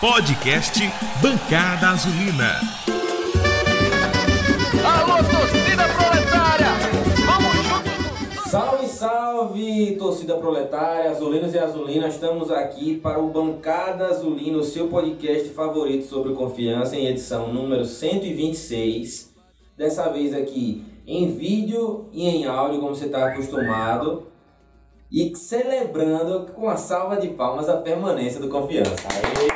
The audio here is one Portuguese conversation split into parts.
Podcast Bancada Azulina. Alô, torcida proletária! Vamos juntos! Salve, salve, torcida proletária, azulinos e azulinas, estamos aqui para o Bancada Azulina, o seu podcast favorito sobre confiança, em edição número 126. Dessa vez aqui em vídeo e em áudio, como você está acostumado. E celebrando com a salva de palmas a permanência do Confiança. Aê!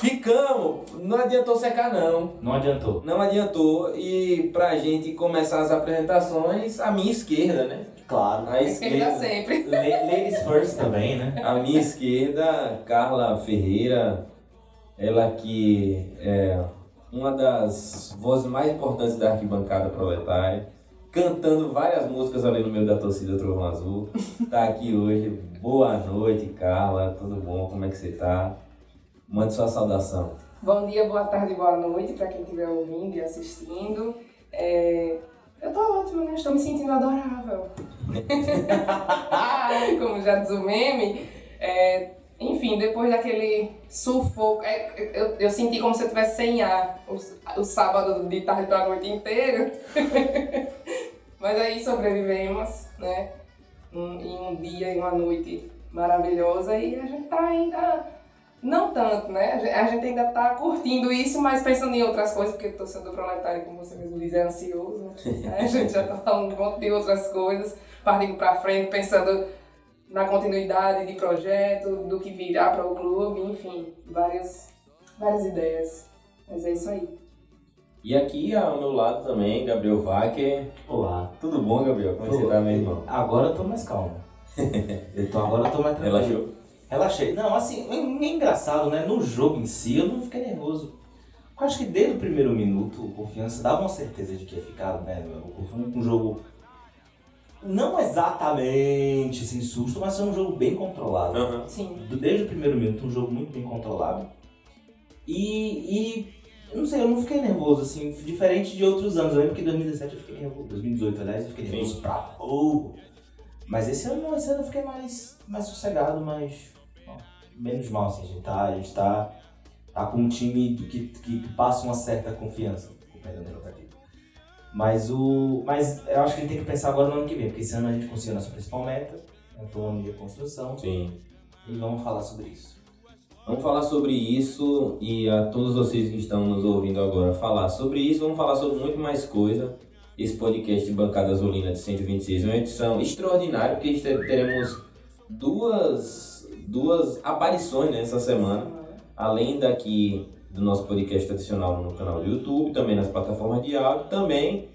Ficamos! Não adiantou secar não. Não adiantou. Não adiantou. E pra gente começar as apresentações, a minha esquerda, né? Claro. A Esquerda sempre. La- Ladies first também, né? A minha esquerda, Carla Ferreira, ela que é uma das vozes mais importantes da arquibancada proletária, cantando várias músicas ali no meio da torcida Trovão Azul. Tá aqui hoje. Boa noite, Carla. Tudo bom? Como é que você tá? Mande sua saudação. Bom dia, boa tarde, boa noite para quem estiver ouvindo e assistindo. É, Eu tô ótima, né? Estou me sentindo adorável. Como já diz o meme. É, Enfim, depois daquele sufoco, é, eu, eu senti como se eu estivesse sem ar o, o sábado de tarde para a noite inteira. Mas aí sobrevivemos, né? Um, em um dia e uma noite maravilhosa e a gente tá ainda não tanto, né? A gente ainda tá curtindo isso, mas pensando em outras coisas, porque torcedor proletário, como você mesmo diz, é ansioso. Né? A gente já tá falando um monte de outras coisas, partindo pra frente, pensando na continuidade de projeto, do que virá para o clube, enfim, várias, várias ideias. Mas é isso aí. E aqui ao meu lado também, Gabriel Wacker. Olá. Tudo bom, Gabriel? Como é você tá, meu irmão? Agora eu tô mais calmo. Eu tô, agora eu tô mais tranquilo. Relaxou? Relaxei. Não, assim, é é engraçado, né? No jogo em si, eu não fiquei nervoso. Eu acho que desde o primeiro minuto, o Confiança dava uma certeza de que ia ficar, né? Foi um jogo não exatamente sem susto, mas foi um jogo bem controlado. Aham. Sim. Desde o primeiro minuto, um jogo muito bem controlado. E, e eu não sei, eu não fiquei nervoso, assim, diferente de outros anos. Eu lembro que em 2017 eu fiquei nervoso, 2018, aliás, eu fiquei Sim. nervoso pra pouco. Mas esse ano esse ano eu fiquei mais, mais sossegado, mais. ó, menos mal, assim, a gente tá, a gente tá, tá com um time que, que, que passa uma certa confiança, com o perdão. Mas o. Mas eu acho que a gente tem que pensar agora no ano que vem, porque esse ano a gente conseguiu a nossa principal meta, ano de reconstrução. Sim. E vamos falar sobre isso. Vamos falar sobre isso e a todos vocês que estão nos ouvindo agora falar sobre isso, vamos falar sobre muito mais coisa. Esse podcast de Bancada Azulina de 126 é uma edição extraordinária, porque teremos duas, duas aparições nessa semana, além daqui do nosso podcast tradicional no canal do YouTube, também nas plataformas de áudio, também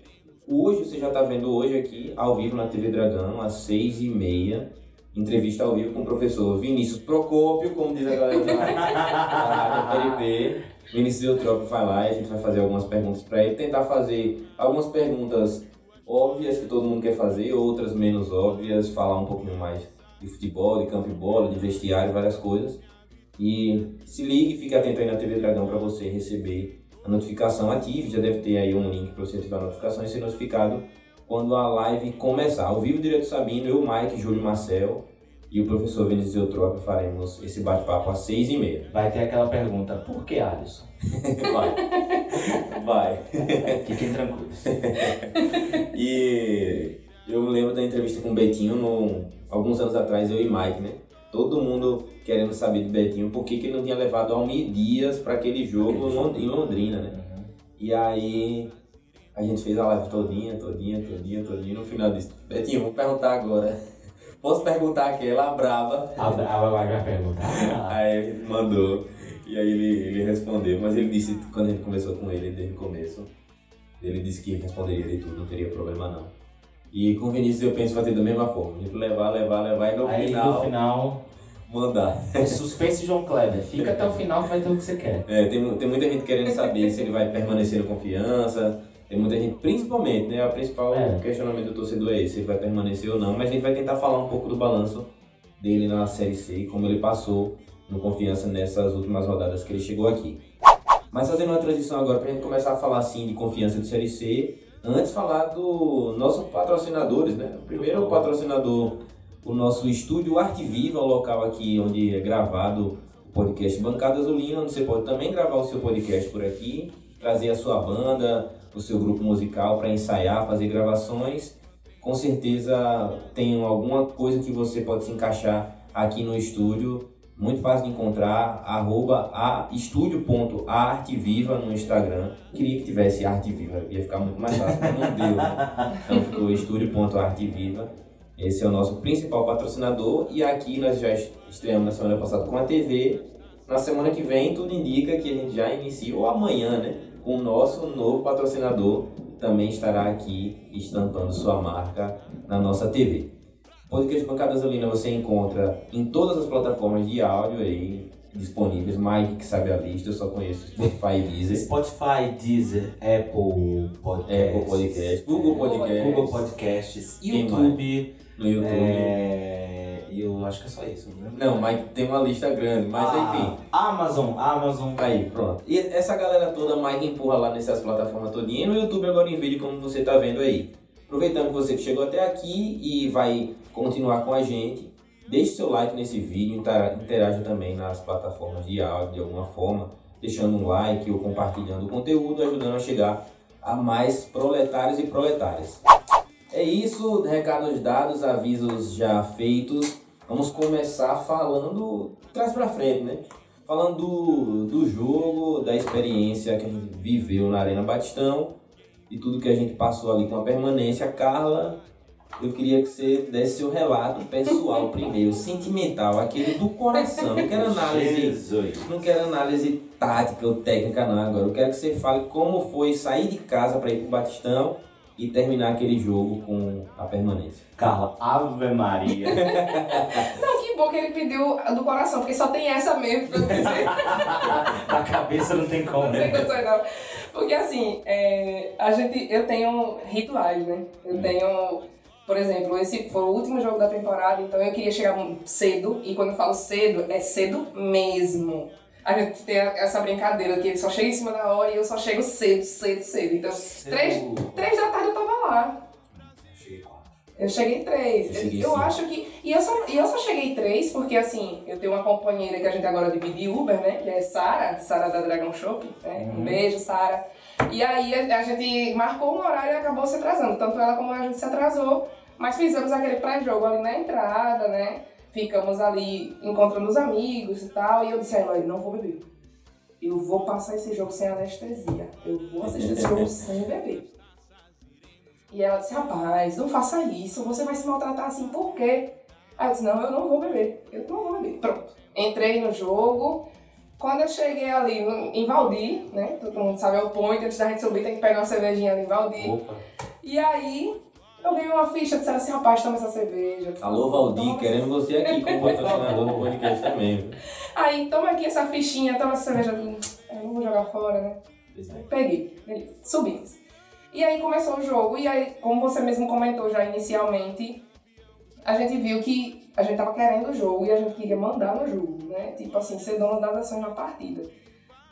hoje, você já está vendo hoje aqui, ao vivo na TV Dragão, às seis e meia, entrevista ao vivo com o professor Vinícius Procópio, como diz a galera da PRP. Vinícius Eutrópio vai lá e a gente vai fazer algumas perguntas para ele, tentar fazer algumas perguntas óbvias que todo mundo quer fazer, outras menos óbvias, falar um pouquinho mais de futebol, de campo e bola, de vestiário, várias coisas. E se ligue, fique atento aí na TV Dragão para você receber a notificação ativa. Já deve ter aí um link para você ativar a notificação e ser notificado quando a live começar. Ao vivo, direto Sabino, eu, Mike, Júlio Marcel e o professor Vinícius Eutrópio faremos esse bate-papo às seis e meia. Vai ter aquela pergunta, por que Alisson? Vai. Vai. Fiquem tranquilos. E eu me lembro da entrevista com o Betinho no, alguns anos atrás, eu e Mike, né? Todo mundo querendo saber do Betinho por que, que ele não tinha levado Almir Dias para aquele jogo em Londrina, né? E aí a gente fez a live todinha, todinha, todinha, todinha. No final disse, Betinho, vou perguntar agora. Posso perguntar aquela brava? A, a, a, vai perguntar. Aí ele mandou. E aí ele, ele respondeu. Mas ele disse, quando a gente conversou com ele desde o começo, ele disse que responderia de tudo, não teria problema não. E com o Vinícius eu penso fazer da mesma forma. A gente levar, levar, levar e no Aí final no final, mandar. suspense João Kleber. Fica até o final que vai ter o que você quer. É, tem, tem muita gente querendo saber se ele vai permanecer no confiança. Tem muita gente, principalmente, né? O principal É. questionamento do torcedor é esse, se ele vai permanecer ou não. Mas a gente vai tentar falar um pouco do balanço dele na Série C e como ele passou no confiança nessas últimas rodadas que ele chegou aqui. Mas fazendo uma transição agora pra gente começar a falar assim de confiança de Série C, antes falar do nosso patrocinadores, né? O primeiro patrocinador o nosso estúdio Arte Viva, o local aqui onde é gravado o podcast Bancada Azulina, onde você pode também gravar o seu podcast por aqui, trazer a sua banda, o seu grupo musical para ensaiar, fazer gravações. Com certeza tem alguma coisa que você pode se encaixar aqui no estúdio. Muito fácil de encontrar, arroba estúdio.arteviva no Instagram. Queria que tivesse arte viva, ia ficar muito mais fácil, mas não deu. Então ficou estúdio.arteviva. Esse é o nosso principal patrocinador e aqui nós já estreamos na semana passada com a TV. Na semana que vem tudo indica que a gente já inicia, ou amanhã, né? Com o nosso novo patrocinador também estará aqui estampando sua marca na nossa TV. Podcast Bancada Gasolina você encontra em todas as plataformas de áudio aí disponíveis. Mike que sabe a lista, eu só conheço Spotify e Deezer. Spotify, Deezer, Apple Podcasts, Apple Google Podcast, Google Podcasts, YouTube. no YouTube. É... E eu acho que é só isso, né? Não, mas tem uma lista grande, mas Ah, enfim. Amazon, Amazon. Aí, pronto. E essa galera toda, Mike empurra lá nessas plataformas todinhas e no YouTube agora em vídeo, como você tá vendo aí. Aproveitando que você que chegou até aqui e vai continuar com a gente, deixe seu like nesse vídeo, intera- interaja também nas plataformas de áudio de alguma forma, deixando um like ou compartilhando o conteúdo, ajudando a chegar a mais proletários e proletárias. É isso, recados dados, avisos já feitos. Vamos começar falando trás pra frente, né? Falando do, do jogo, da experiência que a gente viveu na Arena Batistão e tudo que a gente passou ali com a permanência. Carla, eu queria que você desse seu relato pessoal primeiro, sentimental, aquele do coração. Não quero análise, Jesus. não quero análise tática ou técnica não agora. Eu quero que você fale como foi sair de casa para ir pro Batistão e terminar aquele jogo com a permanência. Carla, Ave Maria. Não, que bom que ele pediu a do coração, porque só tem essa mesmo pra eu dizer. a cabeça não tem como, Não tem né? condições não. Porque assim, é, a gente, eu tenho rituais, né? Eu tenho, por exemplo, esse foi o último jogo da temporada, então eu queria chegar cedo, e quando eu falo cedo, é cedo mesmo. A gente tem essa brincadeira que ele só chega em cima da hora e eu só chego cedo, cedo, cedo. Então, três, três da tarde eu tava lá. Eu cheguei três. Eu cheguei eu acho que. E eu, só, e eu só cheguei três porque, assim, eu tenho uma companheira que a gente agora divide Uber, né? Que é Sara, Sara da Dragon Shop. Né? Um beijo, Sara. E aí a, a gente marcou um horário e acabou se atrasando. Tanto ela como a gente se atrasou. Mas fizemos aquele pré-jogo ali na entrada, né? Ficamos ali encontrando os amigos e tal. E eu disse a Eloy, não vou beber. Eu vou passar esse jogo sem anestesia. Eu vou assistir esse jogo sem beber. E ela disse, rapaz, não faça isso, você vai se maltratar assim, por quê? Aí eu disse, não, eu não vou beber, eu não vou beber. Pronto. Entrei no jogo. Quando eu cheguei ali em Valdir, né? Todo mundo sabe, é o point, antes da gente subir tem que pegar uma cervejinha ali em Valdir. Opa. E aí, eu ganhei uma ficha, disseram assim, rapaz, toma essa cerveja. Alô, Valdir, querendo você aqui como patrocinador do podcast também. Aí, toma aqui essa fichinha, toma essa cerveja. Eu "É, não vou jogar fora, né? Peguei, beleza, subimos. E aí começou o jogo, e aí, como você mesmo comentou já inicialmente, a gente viu que a gente tava querendo o jogo e a gente queria mandar no jogo, né? Tipo assim, ser dono das ações na partida.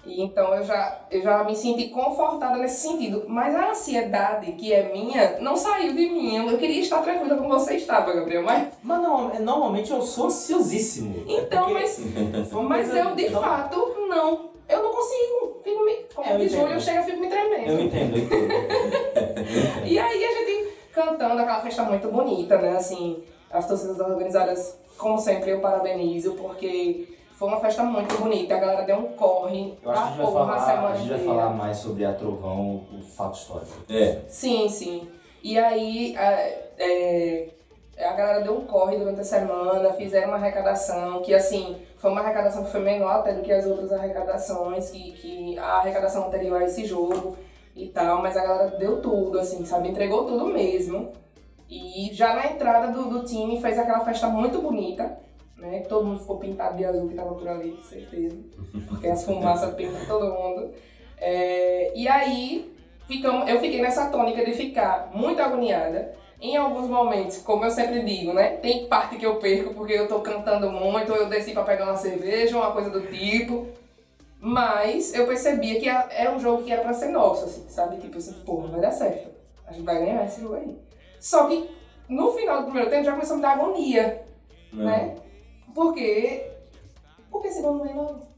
E então eu já, eu já me senti confortada nesse sentido. Mas a ansiedade que é minha não saiu de mim. Eu queria estar tranquila como você estava, Gabriel. Mas, Mas não, normalmente eu sou ansiosíssimo. então, É mas, mas eu de fato não. Eu não consigo. Fico me, como É, eu julho eu chego e fico me tremendo. Eu entendo, eu entendo. E aí a gente cantando aquela festa muito bonita, né? Assim, as torcidas organizadas, como sempre, eu parabenizo, porque foi uma festa muito bonita. A galera deu um corre Eu acho que a gente vai porra falar, a gente vai falar mais sobre a Trovão, o fato histórico. É, Sim, sim. E aí é, é, a galera deu um corre durante a semana, fizeram uma arrecadação, que assim, foi uma arrecadação que foi menor até do que as outras arrecadações, que, que a arrecadação anterior a esse jogo e tal, mas a galera deu tudo, assim, sabe? Entregou tudo mesmo. E já na entrada do, do time fez aquela festa muito bonita, né? Todo mundo ficou pintado de azul que tava por ali, com certeza. Porque as fumaças pintam todo mundo. É, e aí, ficamos, eu fiquei nessa tônica de ficar muito agoniada. Em alguns momentos, como eu sempre digo, né? Tem parte que eu perco porque eu tô cantando muito, ou eu desci pra pegar uma cerveja, uma coisa do tipo. Mas eu percebia que é é um jogo que era pra ser nosso, assim, sabe? Tipo assim, porra, vai dar certo. A gente vai ganhar esse jogo aí. Só que no final do primeiro tempo já começou a me dar agonia. Não. né? Porque. Porque segundo tempo não.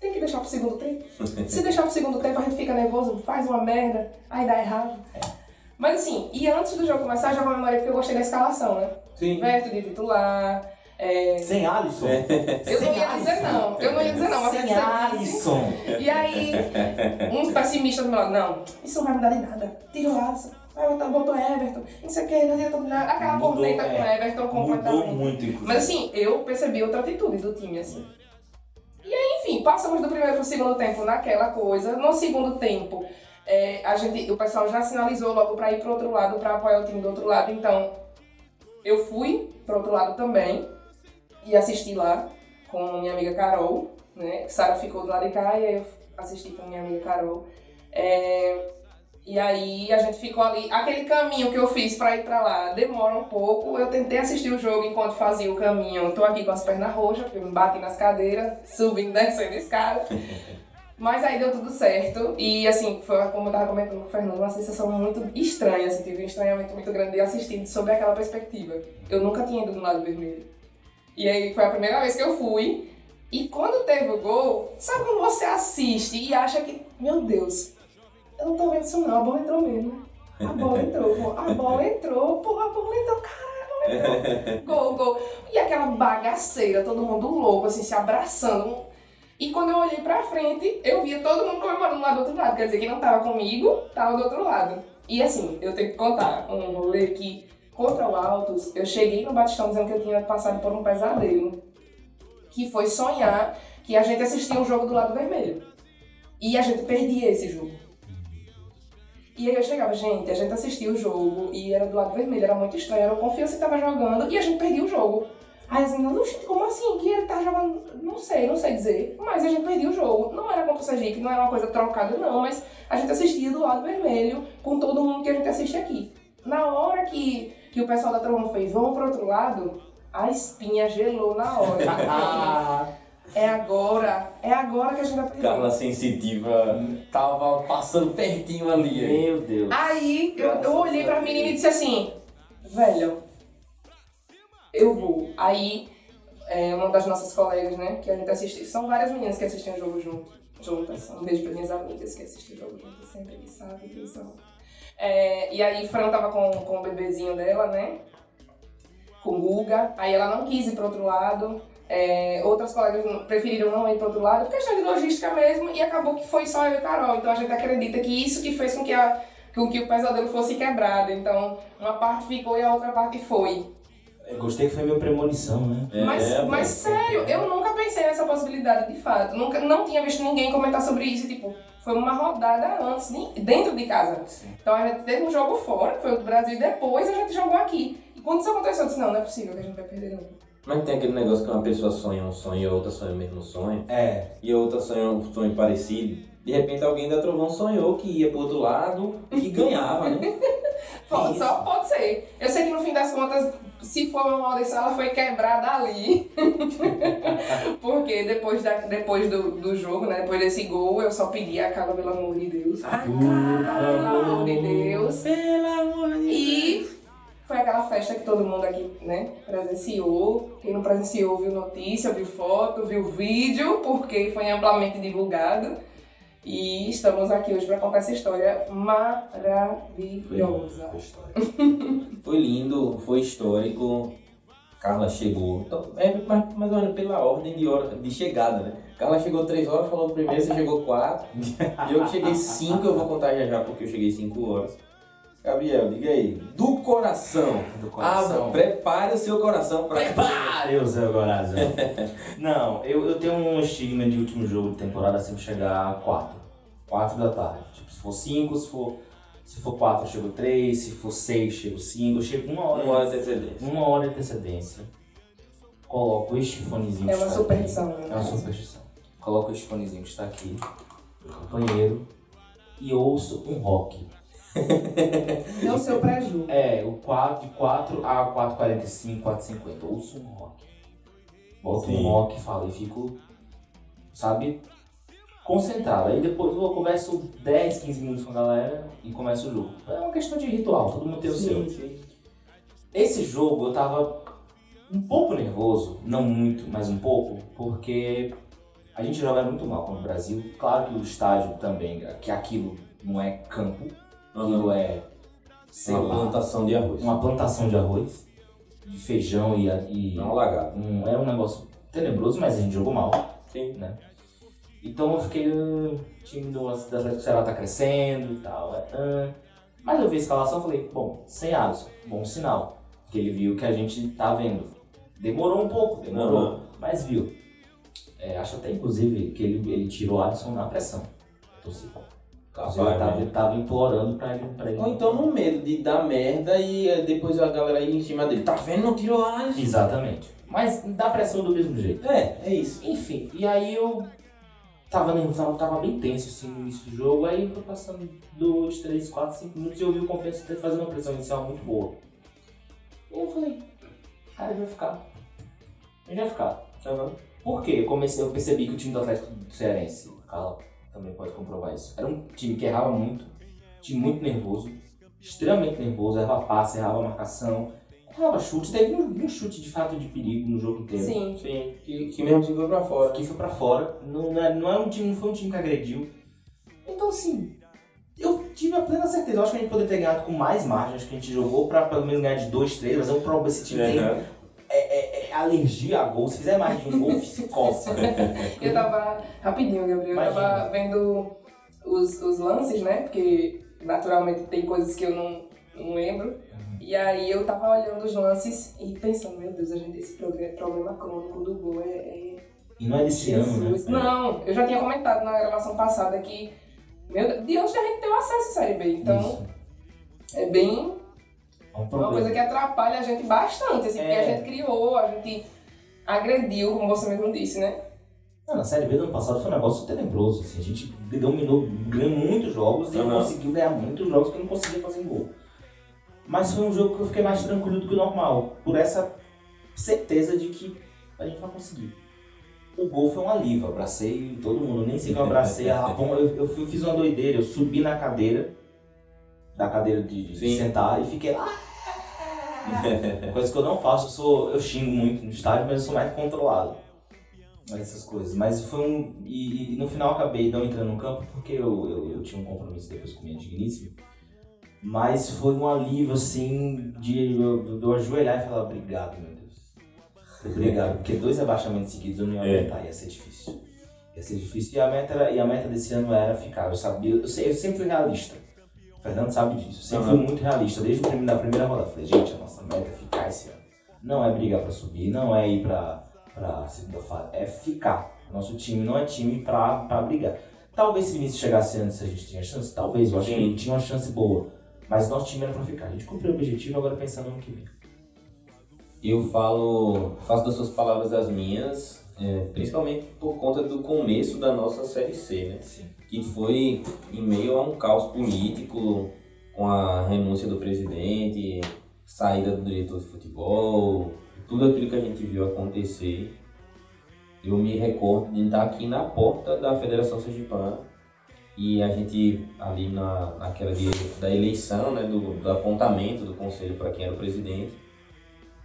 Tem que deixar pro segundo tempo. Se deixar pro segundo tempo, a gente fica nervoso, faz uma merda, aí dá errado. Mas assim, e antes do jogo começar, eu já comemorei porque eu gostei da escalação, né? Sim. Verto de titular. é, Sem Alisson. Eu não ia dizer não, eu não ia dizer não, mas Sem. Alisson. E aí, uns pessimistas do meu lado, não, isso não vai mudar em nada. Tira o Alisson, vai botar, botou Everton, não sei o que, não adianta nada. Aquela Mudou, corneta com é. Everton Mudou completamente. muito, inclusive. Mas assim, eu percebi outra atitude do time, assim. E aí, enfim, passamos do primeiro pro segundo tempo naquela coisa. No segundo tempo, é, a gente, o pessoal já sinalizou logo pra ir pro outro lado, pra apoiar o time do outro lado. Então, eu fui pro outro lado também e assisti lá com minha amiga Carol, né? Sara ficou do lado de cá e eu assisti com minha amiga Carol. É, e aí a gente ficou ali, aquele caminho que eu fiz pra ir pra lá demora um pouco. Eu tentei assistir o jogo enquanto fazia o caminho. Tô aqui com as pernas roxas, porque eu me bati nas cadeiras, subindo, descendo escada. Mas aí deu tudo certo. E assim, foi como eu tava comentando com o Fernando, uma sensação muito estranha, assim, tive um estranhamento muito grande de assistir sobre aquela perspectiva. Eu nunca tinha ido do lado vermelho. E aí foi a primeira vez que eu fui. E quando teve o gol, sabe quando você assiste e acha que, meu Deus, eu não tô vendo isso não, a bola entrou mesmo. A bola entrou, pô, a bola entrou, porra, a bola entrou, caralho, a bola entrou. Gol, gol. E aquela bagaceira, todo mundo louco, assim, se abraçando. E quando eu olhei pra frente, eu via todo mundo comemorando lá do outro lado. Quer dizer, quem não tava comigo, tava do outro lado. E assim, eu tenho que contar um rolê que, contra o Altos, eu cheguei no Batistão dizendo que eu tinha passado por um pesadelo. Que foi sonhar que a gente assistia um jogo do lado vermelho. E a gente perdia esse jogo. E aí eu chegava, gente, a gente assistia o jogo e era do lado vermelho, era muito estranho, era o confiança que tava jogando e a gente perdia o jogo. Aí as meninas, "Oxe, como assim? Que ele tá jogando. Não sei, não sei dizer. Mas a gente perdia o jogo. Não era contra o Sergipe, não era uma coisa trocada, não, mas a gente assistia do lado vermelho com todo mundo que a gente assiste aqui. Na hora que, que o pessoal da Trovão fez, vamos pro outro lado, a espinha gelou na hora. Ah, é agora, é agora que a gente vai perder. Carla sensitiva tava passando pertinho ali. hein? meu Deus. Aí eu, eu olhei pra menina e disse assim, velho, eu vou. Aí é, uma das nossas colegas, né, que a gente assiste, são várias meninas que assistem o jogo junto, juntas. Um beijo para minhas amigas que assistem o jogo juntas sempre, que sabem quem são. É, e aí Fran tava com, com o bebezinho dela, né, com o Guga, aí ela não quis ir pro outro lado. É, outras colegas preferiram não ir pro outro lado, por questão de logística mesmo, e acabou que foi só eu e Carol. Então a gente acredita que isso que fez com que, a, com que o pesadelo fosse quebrado. Então uma parte ficou e a outra parte foi. Eu gostei que foi minha premonição, né? É, Mas, é, mas sério, eu nunca pensei nessa possibilidade de fato. Nunca, não tinha visto ninguém comentar sobre isso. Tipo, foi uma rodada antes, dentro de casa. Então a gente teve um jogo fora, que foi o do Brasil, e depois a gente jogou aqui. E quando isso aconteceu, eu disse: não, não é possível que a gente vai perder não. Mas tem aquele negócio que uma pessoa sonha um sonho e a outra sonha o mesmo sonho. É. E a outra sonha um sonho parecido. De repente alguém da Trovão sonhou que ia pro outro lado e ganhava, né? Pode, Isso. só pode ser. Eu sei que no fim das contas, se for uma maldição, ela foi quebrada ali. Porque depois, da, depois do, do jogo, né? Depois desse gol, eu só pedi a Carla, pelo amor de Deus. A Carla, pelo amor de Deus. Pelo amor de E foi aquela festa que todo mundo aqui, né, presenciou. Quem não presenciou viu notícia, viu foto, viu vídeo, porque foi amplamente divulgado. E estamos aqui hoje para contar essa história maravilhosa. Foi lindo, foi histórico. Carla chegou. Então, é mais, mais ou menos pela ordem de, hora, de chegada, né? Carla chegou 3 horas, falou primeiro, você chegou 4. e eu que cheguei 5, eu vou contar já já porque eu cheguei 5 horas. Gabriel, diga aí. Do coração. Do coração. Ah, prepare o seu coração para. Prepare o seu coração. Não, eu, eu tenho um estigma de último jogo de temporada sempre chegar a 4. 4 da tarde. Tipo, se for 5, se for, se for 4 eu chego 3, se for 6 chego 5, eu chego uma hora. Uma hora de antecedência. Uma hora de antecedência. Coloco este fonezinho É uma superstição, né? É uma superstição. Coloco este fonezinho que está aqui, no banheiro, e ouço um rock. É o seu preju. É, o 4, de 4 a 4,45, 4,50. Ouço um rock. Boto Sim. um rock e falo, e fico, sabe, concentrado. Aí depois eu converso 10, 15 minutos com a galera e começa o jogo. É uma questão de ritual, todo mundo tem o seu. sim. Esse jogo eu tava um pouco nervoso, não muito, mas um pouco, porque a gente joga muito mal contra o Brasil. Claro que o estádio também, que aquilo não é campo, aquilo é, sei Uma lá, plantação de arroz. uma plantação de arroz, de feijão e, e Não lagado. um, é um negócio tenebroso, mas a gente jogou mal, Sim. né? Então eu fiquei, o time do Atlético Ceará tá crescendo e tal, ah. mas eu vi a escalação e falei, bom, sem Alisson, bom sinal, que ele viu que a gente tá vendo. Demorou um pouco, demorou, Aham. mas viu. É, acho até inclusive que ele, ele tirou o Alisson na pressão. da torcida. Capaz, ele tava, né? ele tava implorando pra ele. Pra ele. Ou então no medo de dar merda e eh, depois a galera ir em cima dele. Tá vendo? Não tirou a. Exatamente. Mas dá pressão do mesmo jeito. É, é isso. Enfim, e aí eu tava nervoso, tava bem tenso assim no início do jogo, aí foi passando 2, 3, 4, 5 minutos e eu vi o Confiança fazendo uma pressão inicial muito boa. E eu falei, cara, ele vai ficar. Ele vai ficar. Aham. Por quê? Eu, comecei, eu percebi que o time do Atlético Cearense, o Carla também pode comprovar isso, era um time que errava muito, time muito nervoso, extremamente nervoso, errava passe, errava marcação, errava chute, teve um, um chute de fato de perigo no jogo inteiro. Sim. Sim. Que, que mesmo assim foi pra fora. que foi pra fora, não, não, é, não, é um time, não foi um time que agrediu. Então, assim, eu tive a plena certeza. Eu acho que a gente poderia ter ganhado com mais margem. Acho que a gente jogou pra pelo menos ganhar de 2, 3, mas é um problema. Esse time tem é, é- é alergia a gol. Se fizer mais de um gol, se coça. Eu tava. Rapidinho, Gabriel. Eu Imagina. tava vendo os, os lances, né? Porque naturalmente tem coisas que eu não, não lembro. E aí eu tava olhando os lances e pensando, meu Deus, a gente, esse problema crônico do gol é. é... E não é desse ano, né? Não, eu já tinha comentado na gravação passada que. Meu Deus, de onde a gente deu acesso à Série B. Então Isso. é bem. É um uma coisa que atrapalha a gente bastante, assim, porque É. a gente criou, a gente agrediu, como você mesmo disse, né? Não, na Série B do ano passado foi um negócio tenebroso. Assim. A gente dominou, ganhou muitos jogos e conseguiu ganhar muitos jogos que não conseguia fazer em gol. Mas foi um jogo que eu fiquei mais tranquilo do que o normal, por essa certeza de que a gente vai conseguir. O gol foi um alívio, abracei todo mundo, nem sei que eu abracei a Rapon, eu, eu fiz uma doideira, eu subi na cadeira, da cadeira de, de sentar e fiquei lá. Coisa que eu não faço, eu, sou, eu xingo muito no estádio, mas eu sou mais controlado essas coisas. Mas foi um. E, e no final acabei não entrando no campo porque eu, eu, eu tinha um compromisso depois com minha digníssima. Mas foi um alívio assim de eu, eu ajoelhar e falar obrigado, meu Deus. Obrigado, porque dois abaixamentos seguidos eu não ia É. aguentar, ia ser difícil. Ia ser difícil. E a meta, era, e a meta desse ano era ficar. Eu sabia, eu, sei, eu sempre fui realista. Fernando sabe disso. Sempre Aham. fui muito realista. Desde o primeiro, da primeira rodada. Falei, gente, a nossa meta é ficar esse ano. Não é brigar pra subir, não é ir pra, pra segunda fase. É ficar. Nosso time não é time pra, pra brigar. Talvez se Vinícius chegasse antes a gente tinha chance, talvez. Eu acho que Sim. ele tinha uma chance boa. Mas nosso time era pra ficar. A gente cumpriu o objetivo, agora pensando no que vem. Eu falo, faço das suas palavras as minhas, é, principalmente por conta do começo da nossa Série C, né? Sim. Que foi em meio a um caos político, com a renúncia do presidente, saída do diretor de futebol, tudo aquilo que a gente viu acontecer. Eu me recordo de estar aqui na porta da Federação Sergipana e a gente ali na, naquela de, da eleição, né, do, do apontamento do conselho para quem era o presidente,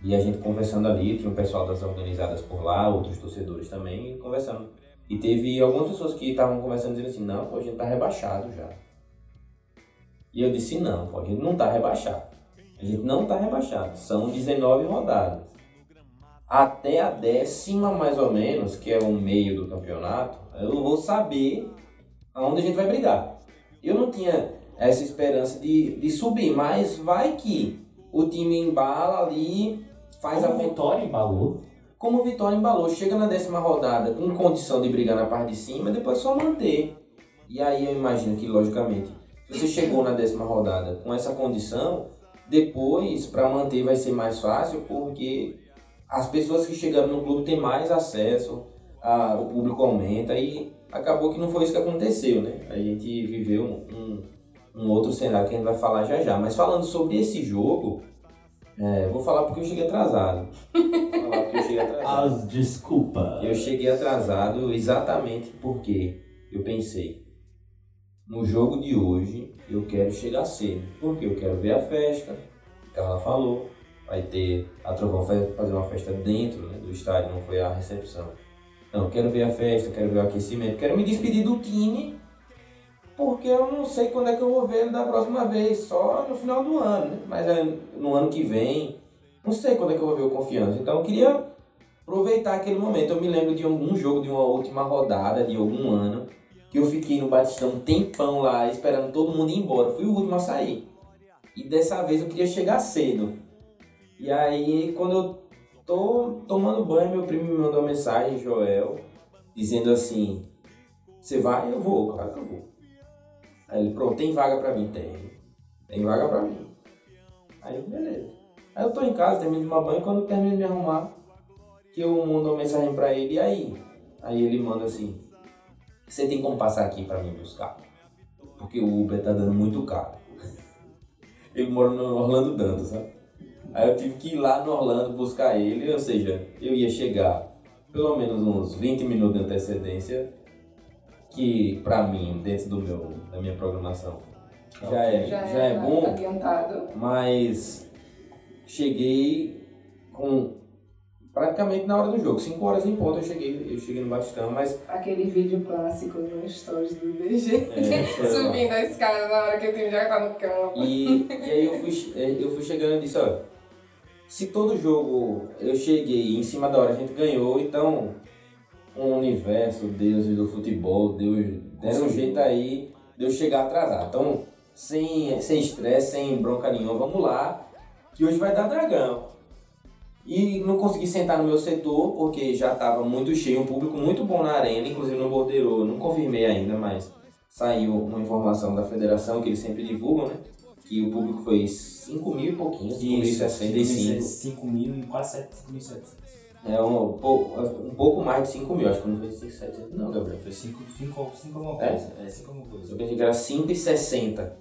e a gente conversando ali, tinha um pessoal das organizadas por lá, outros torcedores também, conversando. E teve algumas pessoas que estavam conversando dizendo assim, não, pô, a gente tá rebaixado já. E eu disse, não, pô, a gente não tá rebaixado. A gente não tá rebaixado. São 19 rodadas. Até a décima, mais ou menos, que é o meio do campeonato, eu vou saber aonde a gente vai brigar. Eu não tinha essa esperança de, de subir, mas vai que o time embala ali, faz a a vitória embalou. Como o Vitória embalou, chega na décima rodada com condição de brigar na parte de cima, depois só manter. E aí eu imagino que, logicamente, se você chegou na décima rodada com essa condição, depois para manter vai ser mais fácil, porque as pessoas que chegaram no clube têm mais acesso, a, o público aumenta e acabou que não foi isso que aconteceu, né? A gente viveu um, um, um outro cenário que a gente vai falar já já. Mas falando sobre esse jogo, é, vou falar porque eu cheguei atrasado. Cheguei atrasado. As desculpa. Eu cheguei atrasado exatamente porque eu pensei, no jogo de hoje eu quero chegar cedo, porque eu quero ver a festa, ela falou, vai ter. A Trovão fazer uma festa dentro né, do estádio, não foi a recepção. Não, quero ver a festa, quero ver o aquecimento, quero me despedir do time, porque eu não sei quando é que eu vou ver ele da próxima vez, só no final do ano, né? Mas é no ano que vem, não sei quando é que eu vou ver o confiança. Então eu queria aproveitar aquele momento. Eu me lembro de algum jogo, de uma última rodada de algum ano, que eu fiquei no Batistão um tempão lá, esperando todo mundo ir embora. Fui o último a sair. E dessa vez eu queria chegar cedo. E aí, quando eu tô tomando banho, meu primo me mandou uma mensagem, Joel, dizendo assim: Você vai? Eu vou, claro que eu vou. Aí ele, pronto, tem vaga pra mim? Tem. Tem vaga pra mim. Aí, beleza. Aí eu tô em casa, termino de tomar banho, quando eu termino de me arrumar, que eu mando uma mensagem pra ele, e aí? Aí ele manda assim: Você tem como passar aqui pra mim buscar? Porque o Uber tá dando muito caro. Ele mora no Orlando Dantas, sabe? Aí eu tive que ir lá no Orlando buscar ele, ou seja, eu ia chegar pelo menos uns 20 minutos de antecedência, que pra mim, dentro do meu, da minha programação, já é, já, é bom, adiantado. mas cheguei com praticamente na hora do jogo, 5 horas em ponto eu cheguei, eu cheguei no Batistão, mas Aquele vídeo clássico no stories do DG, É, subindo a escada na hora que o time já tá no campo. E, e aí eu fui, eh, eu fui chegando e disse, olha, se todo jogo eu cheguei em cima da hora a gente ganhou, então o universo, deuses do futebol, Deus deram um jeito aí de eu chegar atrasado. Então, sem sem estresse, sem bronca nenhuma, vamos lá, que hoje vai dar dragão. E não consegui sentar no meu setor, porque já estava muito cheio, um público muito bom na arena, inclusive no Bordeiro, não confirmei ainda, mas saiu uma informação da federação que eles sempre divulgam, né? Que o público foi 5 mil e pouquinho, 5.065. 5 mil e quase 5.700. É um, pouco, um pouco mais de 5 mil, acho que não foi 5.700 não, Gabriel. Foi 5 alguma É? coisa. É 5 alguma Eu coisa. pensei que era 5,60.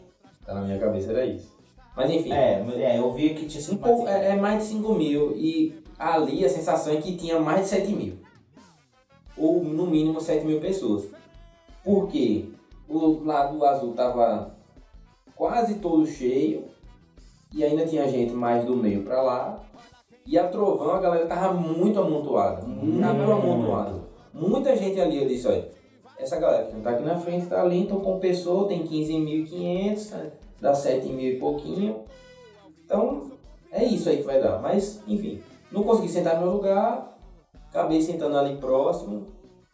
Tá na minha cabeça, era isso. Mas enfim, É, é, eu vi que tinha um 5 pouco, é, é mais de 5 mil. E ali a sensação é que tinha mais de 7 mil. Ou no mínimo 7 mil pessoas. Por quê? O lado azul tava quase todo cheio. E ainda tinha gente mais do meio pra lá. E a Trovão, a galera tava muito amontoada. Muito Tava amontoada. Muita gente ali, eu disse, olha, essa galera que não tá aqui na frente tá ali, então compensou, tem 15.500, né? Dá 7 mil e pouquinho. Então, é isso aí que vai dar. Mas, enfim, não consegui sentar no meu lugar, acabei sentando ali próximo.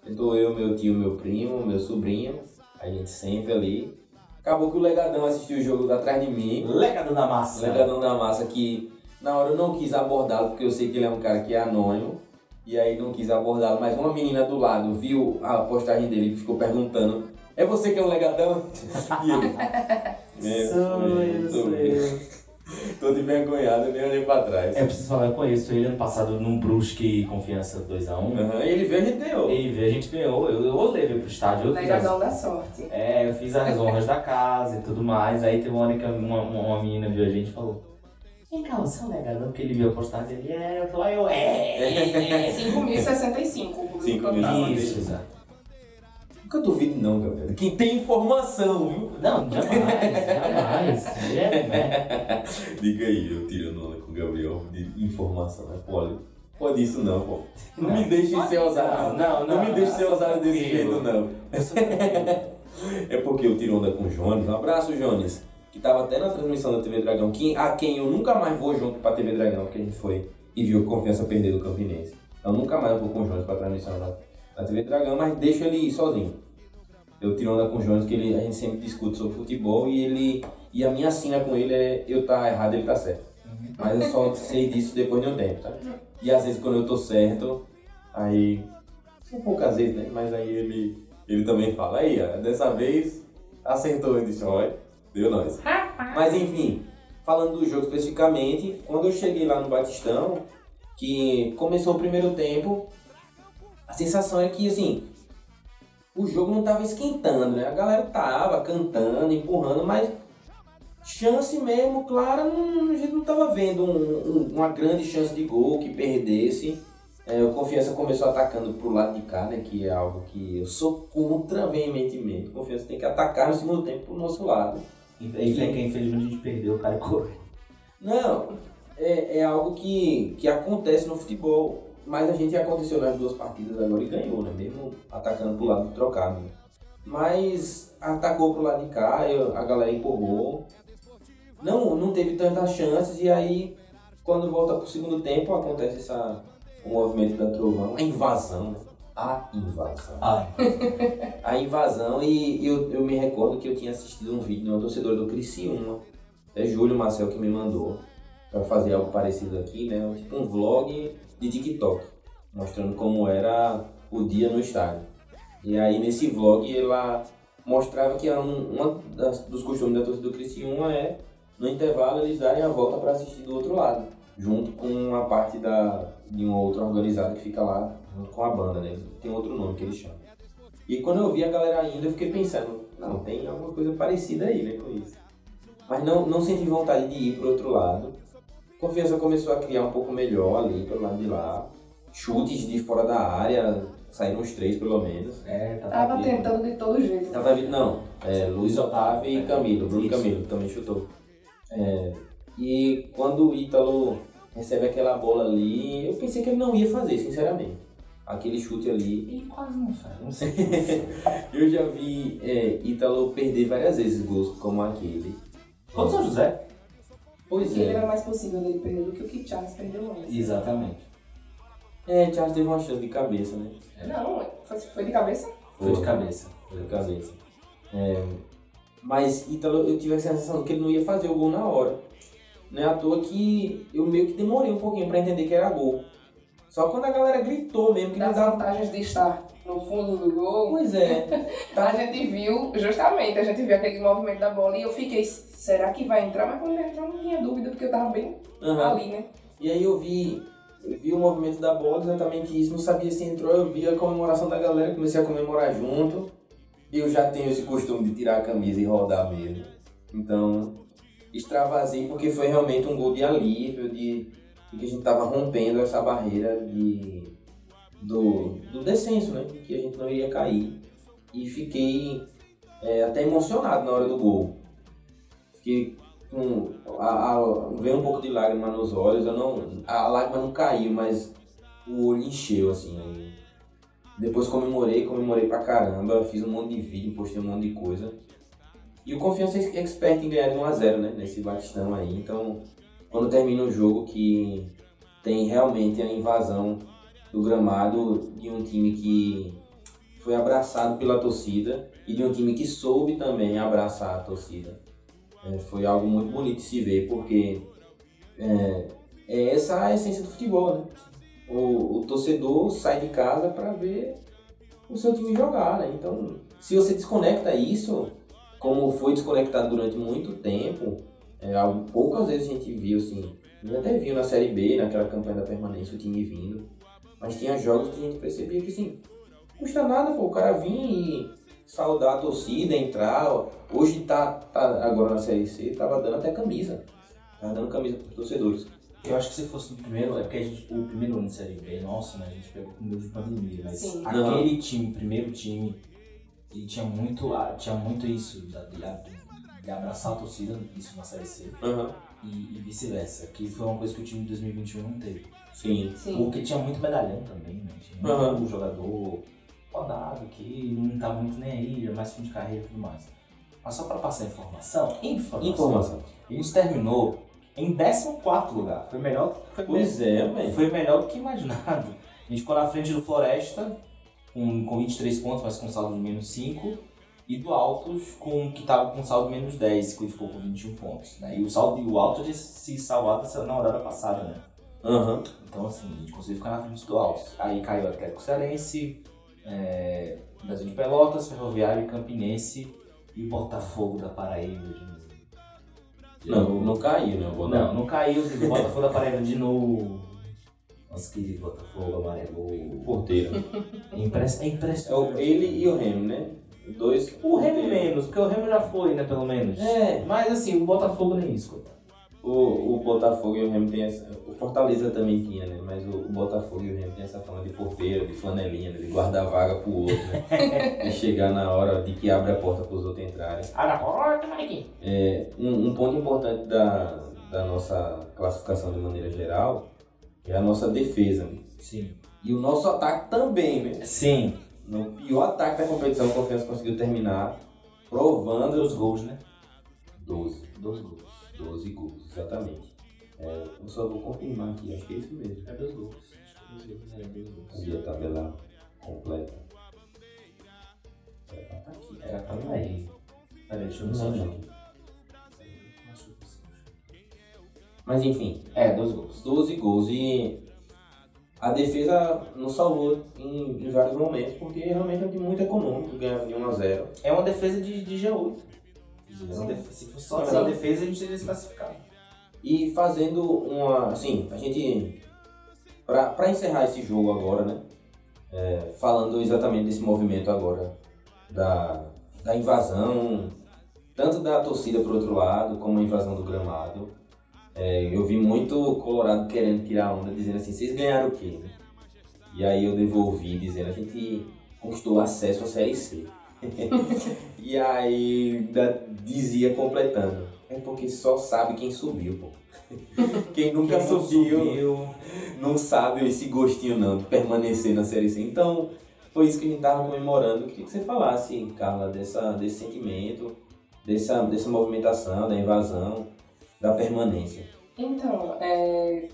Então eu, meu tio, meu primo, meu sobrinho, a gente sempre ali. Acabou que o Legadão assistiu o jogo atrás de mim. Legado da massa. Legadão da Massa que na hora eu não quis abordá-lo porque eu sei que ele é um cara que é anônimo. E aí não quis abordá-lo, mas uma menina do lado viu a postagem dele e ficou perguntando: É você que é o Legadão? e eu, tô- sou eu. Tô de vergonhado, nem olhei pra trás. É preciso falar, eu conheço ele ano passado num Brusque Confiança 2x1. Aham, Ele veio, a gente ganhou. Ele veio, a gente ganhou, eu, eu levei pro estádio, eu as, Legadão da sorte. é, eu fiz as honras da casa e tudo mais. Aí teve uma hora que uma, uma, uma menina viu a gente e falou: Vem cá, você é um legadão? Porque ele viu a postagem dele, é, eu falei, eu é. 5.065 o público 5.000. total. Isso, exato. Nunca duvido não, Gabriel. Quem tem informação, viu? Não, jamais, jamais. É, né? Diga aí, eu tirando onda com o Gabriel de informação, né? Pode. Pode isso não, pô. Não, me deixe ser ousado. Não, não, me deixe ser ousado desse tranquilo. jeito, não. Eu. É porque eu tiro onda com o Jones. Um abraço, Jones. Que tava até na transmissão da TV Dragão, que, a quem eu nunca mais vou junto pra TV Dragão, porque a gente foi e viu a confiança perder do Campinense. Então nunca mais eu vou com o Jones pra transmissão da, da TV Dragão, mas deixo ele ir sozinho. Eu tiro onda com o Jones, que ele, a gente sempre discute sobre futebol e ele. E a minha assina com ele é eu tá errado, ele tá certo. Mas eu só sei disso depois de um tempo, tá? E às vezes quando eu tô certo, aí. Um pouco às vezes, né? Mas aí ele, ele também fala, aí, ó, dessa vez acertou, ele disse, olha, deu nós. Mas enfim, falando do jogo especificamente, quando eu cheguei lá no Batistão, que começou o primeiro tempo, a sensação é que assim, o jogo não tava esquentando, né? A galera tava cantando, empurrando, mas chance mesmo, clara, não, a gente não tava vendo um- um- uma grande chance de gol que perdesse. É, o Confiança começou atacando pro lado de cá, né? Que é algo que eu sou contra veementemente. Confiança tem que atacar no segundo tempo pro nosso lado. Infelizmente, infelizmente a gente perdeu o cara. Não, é, é algo que, que acontece no futebol, mas a gente aconteceu nas duas partidas agora e ganhou, né? Mesmo atacando pro lado trocado. Mas atacou pro lado de cá, eu- a galera empurrou. Não, não teve tantas chances e aí quando volta pro segundo tempo acontece essa, o movimento da trovão, a invasão, né? A invasão Ai, a invasão e eu, eu me recordo que eu tinha assistido um vídeo de uma torcedora do Criciúma, é Júlio Marcel que me mandou para fazer algo parecido aqui, né? Tipo um vlog de TikTok, mostrando como era o dia no estádio. E aí nesse vlog ela mostrava que um, uma das, dos costumes da torcida do Criciúma é no intervalo eles darem a volta para assistir do outro lado, junto com uma parte da, de uma outra organizada que fica lá junto com a banda, né? Tem outro nome que eles chamam. E quando eu vi a galera indo, eu fiquei pensando, não, tem alguma coisa parecida aí, né, com isso. Mas não, não senti vontade de ir pro outro lado. Confiança começou a criar um pouco melhor ali pelo lado de lá. Chutes de fora da área, saíram uns três pelo menos. é, tá Tava tentando de todo jeito. Tava vindo, não, é, Luiz Otávio e Camilo, Bruno Isso. Camilo também chutou. É, e quando o Ítalo recebe aquela bola ali, eu pensei que ele não ia fazer, sinceramente. Aquele chute ali, E quase não faz, não sei. Eu já vi é, Ítalo perder várias vezes gols como aquele. Contra o São José? Pois Ele era é. mais possível dele perder do que o que Charles perdeu antes. Exatamente. É, Charles teve uma chance de cabeça, né? Não, foi, foi de cabeça? Foi de cabeça. Foi de cabeça. É, mas Ítalo, eu tive a sensação de que ele não ia fazer o gol na hora. Não é à toa que eu meio que demorei um pouquinho pra entender que era gol. Só quando a galera gritou mesmo que não Das dava. vantagens de estar no fundo do gol. Pois é. A gente viu, justamente, a gente viu aquele movimento da bola e eu fiquei, será que vai entrar? Mas quando entrou não tinha dúvida, porque eu tava bem Aham. ali, né? E aí eu vi, eu vi o movimento da bola, exatamente isso, não sabia se entrou, eu vi a comemoração da galera, comecei a comemorar junto. Eu já tenho esse costume de tirar a camisa e rodar mesmo. Então, extravasei porque foi realmente um gol de alívio, de, de que a gente tava rompendo essa barreira de, do, do descenso, né? Que a gente não iria cair. E fiquei é, até emocionado na hora do gol. Fiquei com. A, a, veio um pouco de lágrima nos olhos, eu não. A lágrima não caiu, mas o olho encheu, assim. aí. Depois comemorei, comemorei pra caramba, fiz um monte de vídeo, postei um monte de coisa. E o Confiança é expert em ganhar de 1x0, né? Nesse batistão aí. Então, quando termina o jogo que tem realmente a invasão do gramado de um time que foi abraçado pela torcida e de um time que soube também abraçar a torcida. É, foi algo muito bonito de se ver, porque é, é essa a essência do futebol, né? O, o torcedor sai de casa para ver o seu time jogar, né? Então, se você desconecta isso, como foi desconectado durante muito tempo, é poucas vezes a gente viu, assim, até viu na Série B, naquela campanha da permanência, o time vindo, mas tinha jogos que a gente percebia que, assim, não custa nada, pô, o cara vir e saudar a torcida, entrar. Hoje tá, tá agora na Série C, tava dando até camisa. Tava dando camisa pros torcedores. Eu acho que se fosse no primeiro, é porque a gente, o primeiro ano de Série B, nossa, né, a gente pegou com medo de pandemia, mas Sim. aquele time, primeiro time, ele tinha muito, tinha muito isso, de, de, de abraçar a torcida, isso na Série C, Aham. e, e vice-versa, que foi uma coisa que o time de 2021 não teve. Sim. Sim. Porque tinha muito medalhão também, né, tinha muito Aham. jogador rodado que não tá muito nem aí, é mais fim de carreira e tudo mais. Mas só pra passar informação, informação, Informação. a gente terminou em 14 lugar, foi melhor, foi Pois é, velho. foi melhor do que imaginado. A gente ficou na frente do Floresta, com, com 23 pontos, mas com saldo de menos 5. E do Altos, com, que estava com saldo de menos 10, que ficou com 21 pontos. Né? E o, saldo, e o Altos tinha se salvado na rodada passada, né? Aham. Então, assim, a gente conseguiu ficar na frente do Altos. Aí caiu Atlético Cearense, é, Brasil de Pelotas, Ferroviário e Campinense e Botafogo da Paraíba de Não, novo. não caiu, né? Botafogo. Não, não caiu o Botafogo da Paraíba de novo. Nossa querido Botafogo amarelo. Porteiro. É é É impressionante. o, ele e o Remo, né? Dois. O Remo menos, porque o Remo já foi, né, pelo menos. É. Mas assim, o Botafogo nem isso, coitado. O, o Botafogo e o Remo tem essa. O Fortaleza também tinha, né? Mas o, o Botafogo e o Remo tem essa fama de porteiro, de flanelinha, né? de guardar vaga pro outro, né? e chegar na hora de que abre a porta pros outros entrarem. Ah, na porta, Mariquinhos. É, um, um ponto importante da, da nossa classificação de maneira geral é a nossa defesa. né? Sim. E o nosso ataque também, né? Sim. No pior ataque da competição, o Confiança conseguiu terminar provando Os gols, né? 12. Dois gols. 12 gols, exatamente. É, eu só vou confirmar aqui, acho que é isso mesmo. É dois gols. Acho que é dois gols. Cadê a tabela completa? É, tá aqui. Era pra mim aí. Peraí, deixa eu ver Não, só. não. Mas enfim, É, dois gols. 12 gols e a defesa nos salvou em, em vários momentos, porque realmente é um time muito econômico, ganhava de 1 a 0. É uma defesa de, de G8. Se fosse só essa defesa, a gente teria se classificado. E fazendo uma. Assim, a gente. Pra, pra encerrar esse jogo agora, né? é, falando exatamente desse movimento agora da, da invasão, tanto da torcida pro outro lado, como a invasão do gramado. É, eu vi muito Colorado querendo tirar onda, dizendo assim: vocês ganharam o quê? né? E aí eu devolvi, dizendo: a gente conquistou acesso à Série C. e aí da- dizia completando: é porque só sabe quem subiu, pô. Quem nunca Quem não subiu, subiu, não sabe esse gostinho não, de permanecer na Série C. Então, foi isso que a gente tava comemorando. Queria que você falasse, Carla, dessa, desse sentimento, dessa, dessa movimentação, da invasão, da permanência. Então, é,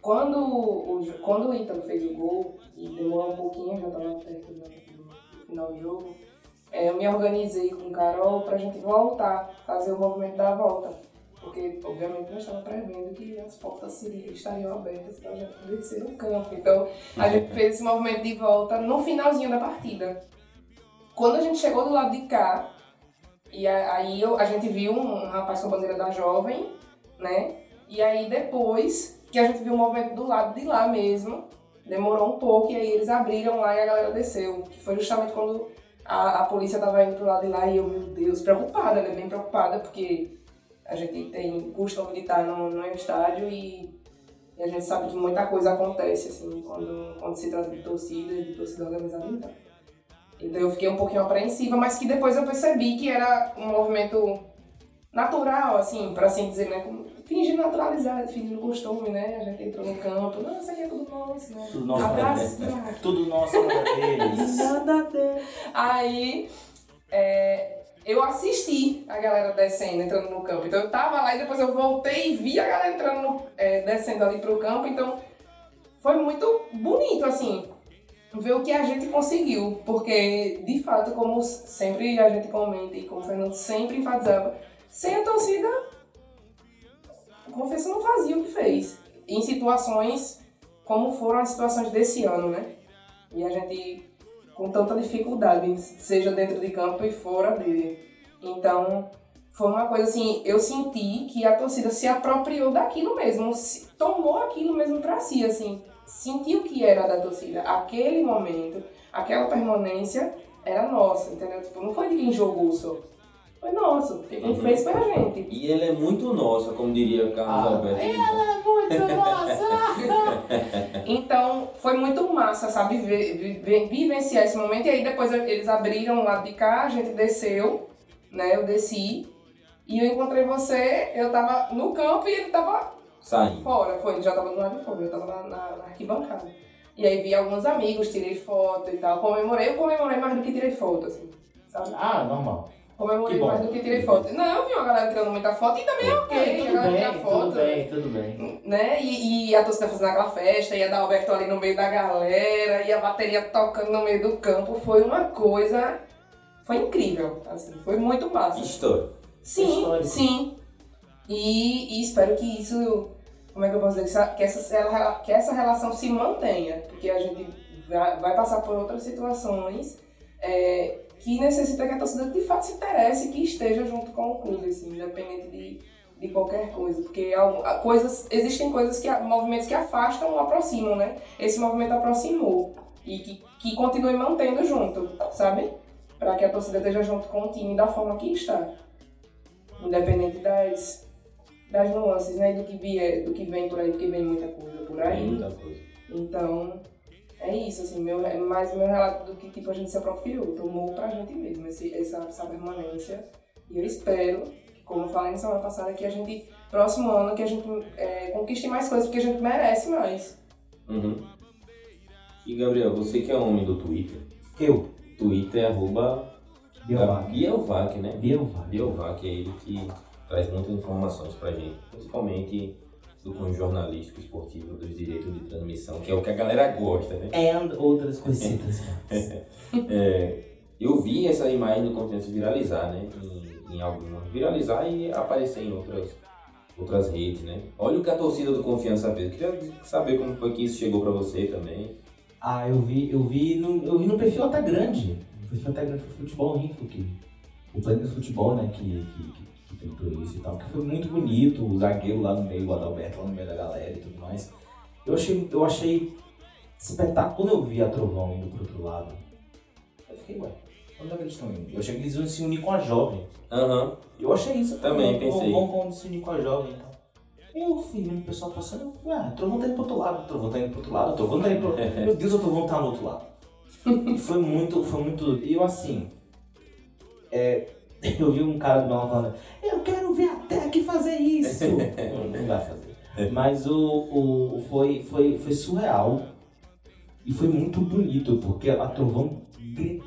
quando, o, quando o Ítalo fez o gol, e demorou um pouquinho, já estava perto do final do jogo, é, eu me organizei com o Carol pra gente voltar, fazer o movimento da volta. Porque, obviamente, nós estávamos prevendo que as portas estariam abertas para a gente poder descer no campo. Então, a gente fez esse movimento de volta no finalzinho da partida. Quando a gente chegou do lado de cá, e a- aí eu- a gente viu um rapaz com a bandeira da jovem, né? E aí depois que a gente viu o movimento do lado de lá mesmo, demorou um pouco e aí eles abriram lá e a galera desceu. Que foi justamente quando a, a polícia tava indo pro lado de lá e eu, meu Deus, preocupada, né? Bem preocupada, porque a gente tem costume de estar no, no estádio e, e a gente sabe que muita coisa acontece, assim, quando, quando se trata de torcida, de torcida organizada então. Então eu fiquei um pouquinho apreensiva, mas que depois eu percebi que era um movimento natural, assim, pra assim dizer, né? como- Fingindo naturalizar, fingindo costume, né? A gente entrou no campo, não, isso aqui é tudo nosso, né? Tudo nosso, Abraço, né? cidade. Tudo nosso, deles. Nada deles. Aí é, eu assisti a galera descendo, entrando no campo. Então eu tava lá e depois eu voltei e vi a galera entrando, no- é, descendo ali pro campo. Então foi muito bonito, assim, ver o que a gente conseguiu. Porque, de fato, como sempre a gente comenta e como o Fernando sempre enfatizava, sem a torcida, Confiança não fazia o que fez. Em situações como foram as situações desse ano, né? E a gente com tanta dificuldade, seja dentro de campo e fora dele. Então, foi uma coisa assim, eu senti que a torcida se apropriou daquilo mesmo, tomou aquilo mesmo pra si, assim, sentiu que era da torcida. Aquele momento, aquela permanência era nossa, entendeu? Tipo, não foi de quem jogou só. Foi nosso, porque quem Uhum. fez foi a gente. E ele é muito nosso, como diria Carlos Ah, Alberto. Muito nossa! então, foi muito massa, sabe? vi- vi- vivenciar esse momento. E aí, depois eles abriram o lado de cá, a gente desceu, né? Eu desci. E eu encontrei você, eu tava no campo e ele tava Saindo. fora. Foi, ele já tava do lado de fora, eu tava na, na, na arquibancada. E aí vi alguns amigos, tirei foto e tal. Comemorei, eu comemorei mais do que tirei foto, assim, sabe? Ah, normal. Comemorei mais do que tirei foto. Não, eu vi uma galera tirando muita foto e também é ok, a tudo galera tira foto. tudo bem, tudo bem. né? E, e a torcida fazendo aquela festa, e a Dalberto ali no meio da galera, e a bateria tocando no meio do campo. Foi uma coisa. Foi incrível, assim, foi muito massa. História. Sim, Histórico. sim. E, e espero que isso. Como é que eu posso dizer? Que essa- Que essa, que essa relação se mantenha, porque a gente vai, vai passar por outras situações é, que necessita que a torcida de fato se interesse que esteja junto com o clube, assim, independente de, de qualquer coisa. Porque a- coisas, existem coisas que. movimentos que afastam ou aproximam, né? Esse movimento aproximou. E que, que continue mantendo junto, sabe? Para que a torcida esteja junto com o time da forma que está independente das, das nuances, né? Do que, vier, do que vem por aí, porque vem muita coisa por aí. muita coisa. Então, é isso, assim, meu, é mais o meu relato do que tipo, a gente se apropriou, tomou pra gente mesmo esse, essa, essa permanência. E eu espero como eu falei na semana passada, que a gente, próximo ano, que a gente é, conquiste mais coisas, porque a gente merece mais. Uhum. E Gabriel, você que é homem do Twitter, Eu, Twitter é arroba Biovac. Bielvac, né? Biovac. Bielvac é ele que traz muitas informações pra gente, principalmente do jornalístico esportivo dos direitos de transmissão, que é o que a galera gosta, né? And outras coisitas. É, eu vi essa imagem do Confiança viralizar, né? Em, em algumas. Viralizar e aparecer em outras, outras redes, né? Olha o que a torcida do Confiança fez. Eu queria saber como foi que isso chegou pra você também. ah, eu vi, eu vi no, eu vi no perfil até grande. No perfil até grande foi Futebol Info, que, o Planeta Futebol, né, que, que, isso e tal, que foi muito bonito, o zagueiro lá no meio, o Adalberto lá no meio da galera e tudo mais. Eu achei, eu achei espetáculo. Quando eu vi a Trovão indo pro outro lado, eu fiquei, ué, onde é que eles estão indo? Eu achei que eles iam se unir com a jovem. Aham. Eu achei isso. Também vamos, pensei. Vamos, vamos se unir com a jovem e tal. Eu fui o pessoal passando, ué, o Trovão tá indo pro outro lado, o Trovão tá indo pro outro lado, o Trovão tá indo pro outro lado. Meu Deus, o Trovão tá no outro lado. Foi muito, foi muito. E eu assim. é, eu vi um cara do meu lado falando, eu quero ver a Tec fazer isso. não, não vai fazer. Mas o, o, foi, foi, foi surreal. E foi muito bonito, porque a Trovão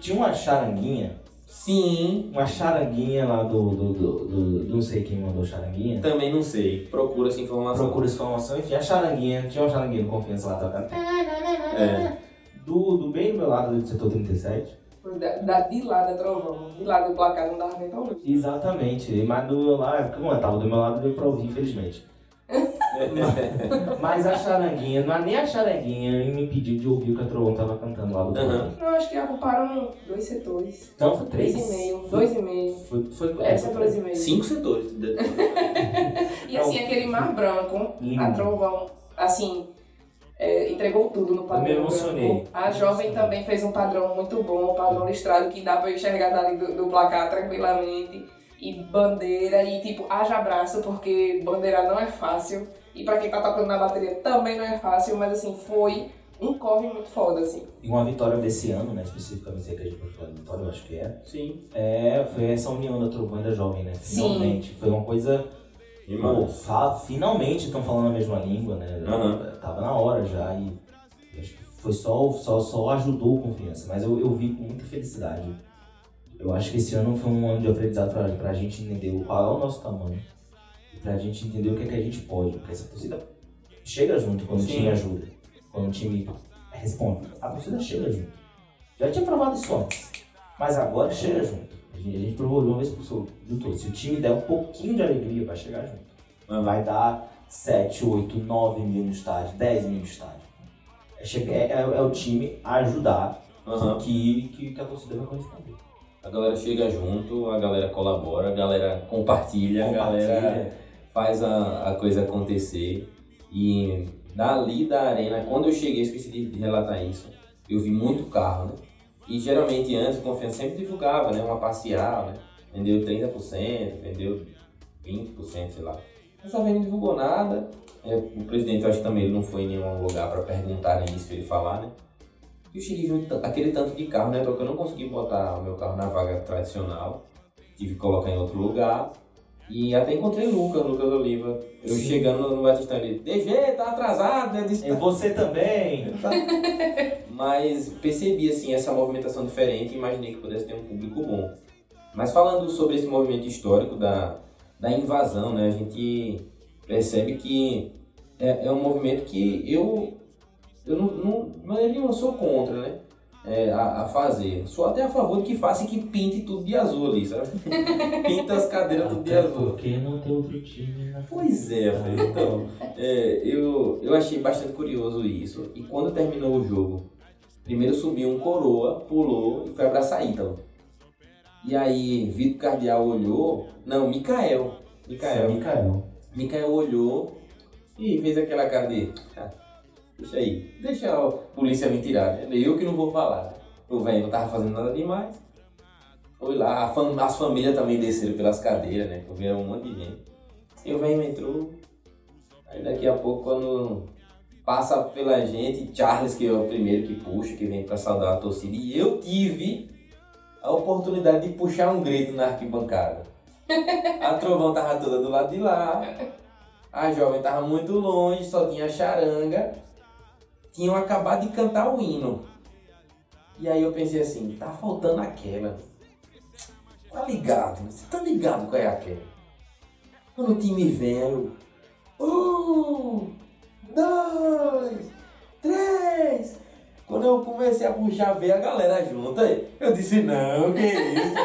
tinha uma charanguinha Sim. uma charanguinha lá do, do, do, do- do- Não sei quem mandou charanguinha. Também não sei. Procura essa informação. Procura essa informação. Enfim, a charanguinha. Tinha uma charanguinha no confiança lá tocando. É. Do, do bem do meu lado do setor 37. Foi da, da, de lá da trovão, de lá do placar, não dava nem pra ouvir. Exatamente. Mas do meu lado, como eu tava do meu lado, deu pra ouvir, infelizmente. mas, mas a charanguinha, não é nem a charanguinha me impediu de ouvir o que a Trovão tava cantando lá do fundo. Não, acho que ocuparam dois setores. Então foi três. Três e meio, dois e meio. Foi, foi, É, é, foi dois e meio. Cinco setores. E assim, aquele mar branco, Lindo. a trovão, assim, é, entregou tudo no padrão. me emocionei. A jovem também fez um padrão muito bom, um padrão listrado que dá pra enxergar dali do, do placar tranquilamente. E bandeira, e tipo, haja abraço, porque bandeirar não é fácil. E pra quem tá tocando na bateria também não é fácil, mas assim, foi um corre muito foda, assim. E uma vitória desse ano, né? Especificamente que a gente pode falar de vitória, eu acho que é. Sim. É, foi essa união da Trovão e da Jovem, né? Sim. Finalmente. Foi uma coisa. Pô, Demais. fa- finalmente estão falando a mesma língua, né? Aham. Tava na hora já e acho que foi só, só, só ajudou o confiança. Mas eu, eu vi com muita felicidade. Eu acho que esse ano foi um ano de aprendizado pra, pra gente entender qual é o nosso tamanho. E pra gente entender o que é que a gente pode. Porque essa torcida chega junto quando o Sim. time ajuda. Quando o time responde. A torcida chega junto. Já tinha provado isso antes. Mas agora chega junto. A gente, a gente provou de uma vez por todo. juntou. Se o time der um pouquinho de alegria, vai chegar junto. Vai dar 7, 8, 9 mil no estádio, 10 mil no estádio. É, é- é- é o time a ajudar Aham. que, que, que a torcida vai corresponder. A galera chega junto, a galera colabora, a galera compartilha, a galera faz a, a coisa acontecer. E dali da arena, quando eu cheguei, esqueci de de relatar isso, eu vi muito carro, né? E geralmente antes o Confiança sempre divulgava, né? Uma parcial, né? Vendeu 30%, vendeu 20%, sei lá. Dessa vez não divulgou nada. É, o presidente, eu acho que também ele não foi em nenhum lugar para perguntarem isso pra ele falar, né? E eu cheguei e ta- aquele tanto de carro, né? Porque eu não consegui botar o meu carro na vaga tradicional. Tive que colocar em outro lugar. E até encontrei o Lucas, Lucas Oliva. Eu Sim. chegando no Batistão ele, DG, tá atrasado, né? Disse, E você também. mas percebi assim essa movimentação diferente e imaginei que pudesse ter um público bom. Mas falando sobre esse movimento histórico da, da invasão, né, a gente percebe que é, é um movimento que eu eu não, não, de maneira nenhuma sou contra, né? É, a, a fazer. Sou até a favor de que faça e que pinte tudo de azul ali, sabe? Pinta as cadeiras tudo de azul. porque não tem outro time na Pois é, Fred. Então, é, eu, eu achei bastante curioso isso. E quando terminou o jogo, primeiro subiu um coroa, pulou e foi abraçar Ítalo. E aí, Vitor Cardial olhou. Não, Mikael. Mikael. Mikael. Mikael olhou e fez aquela cara de. "Ah, deixa aí, deixa a polícia me tirar, né? Eu que não vou falar. O velho não tava fazendo nada demais. Foi lá, fam- as famílias também desceram pelas cadeiras, né? Porque era um monte de gente. E o velho entrou. Aí daqui a pouco, quando passa pela gente, Charles, que é o primeiro que puxa, que vem pra saudar a torcida, e eu tive a oportunidade de puxar um grito na arquibancada. A Trovão tava toda do lado de lá. A jovem tava muito longe, só tinha charanga. Tinham acabado de cantar o hino. E aí eu pensei assim, tá faltando aquela. Tá ligado? Você tá ligado qual é aquela? Quando o time vem, eu. Um, dois, três. Quando eu comecei a puxar, ver a galera junto, aí eu disse, não, que isso.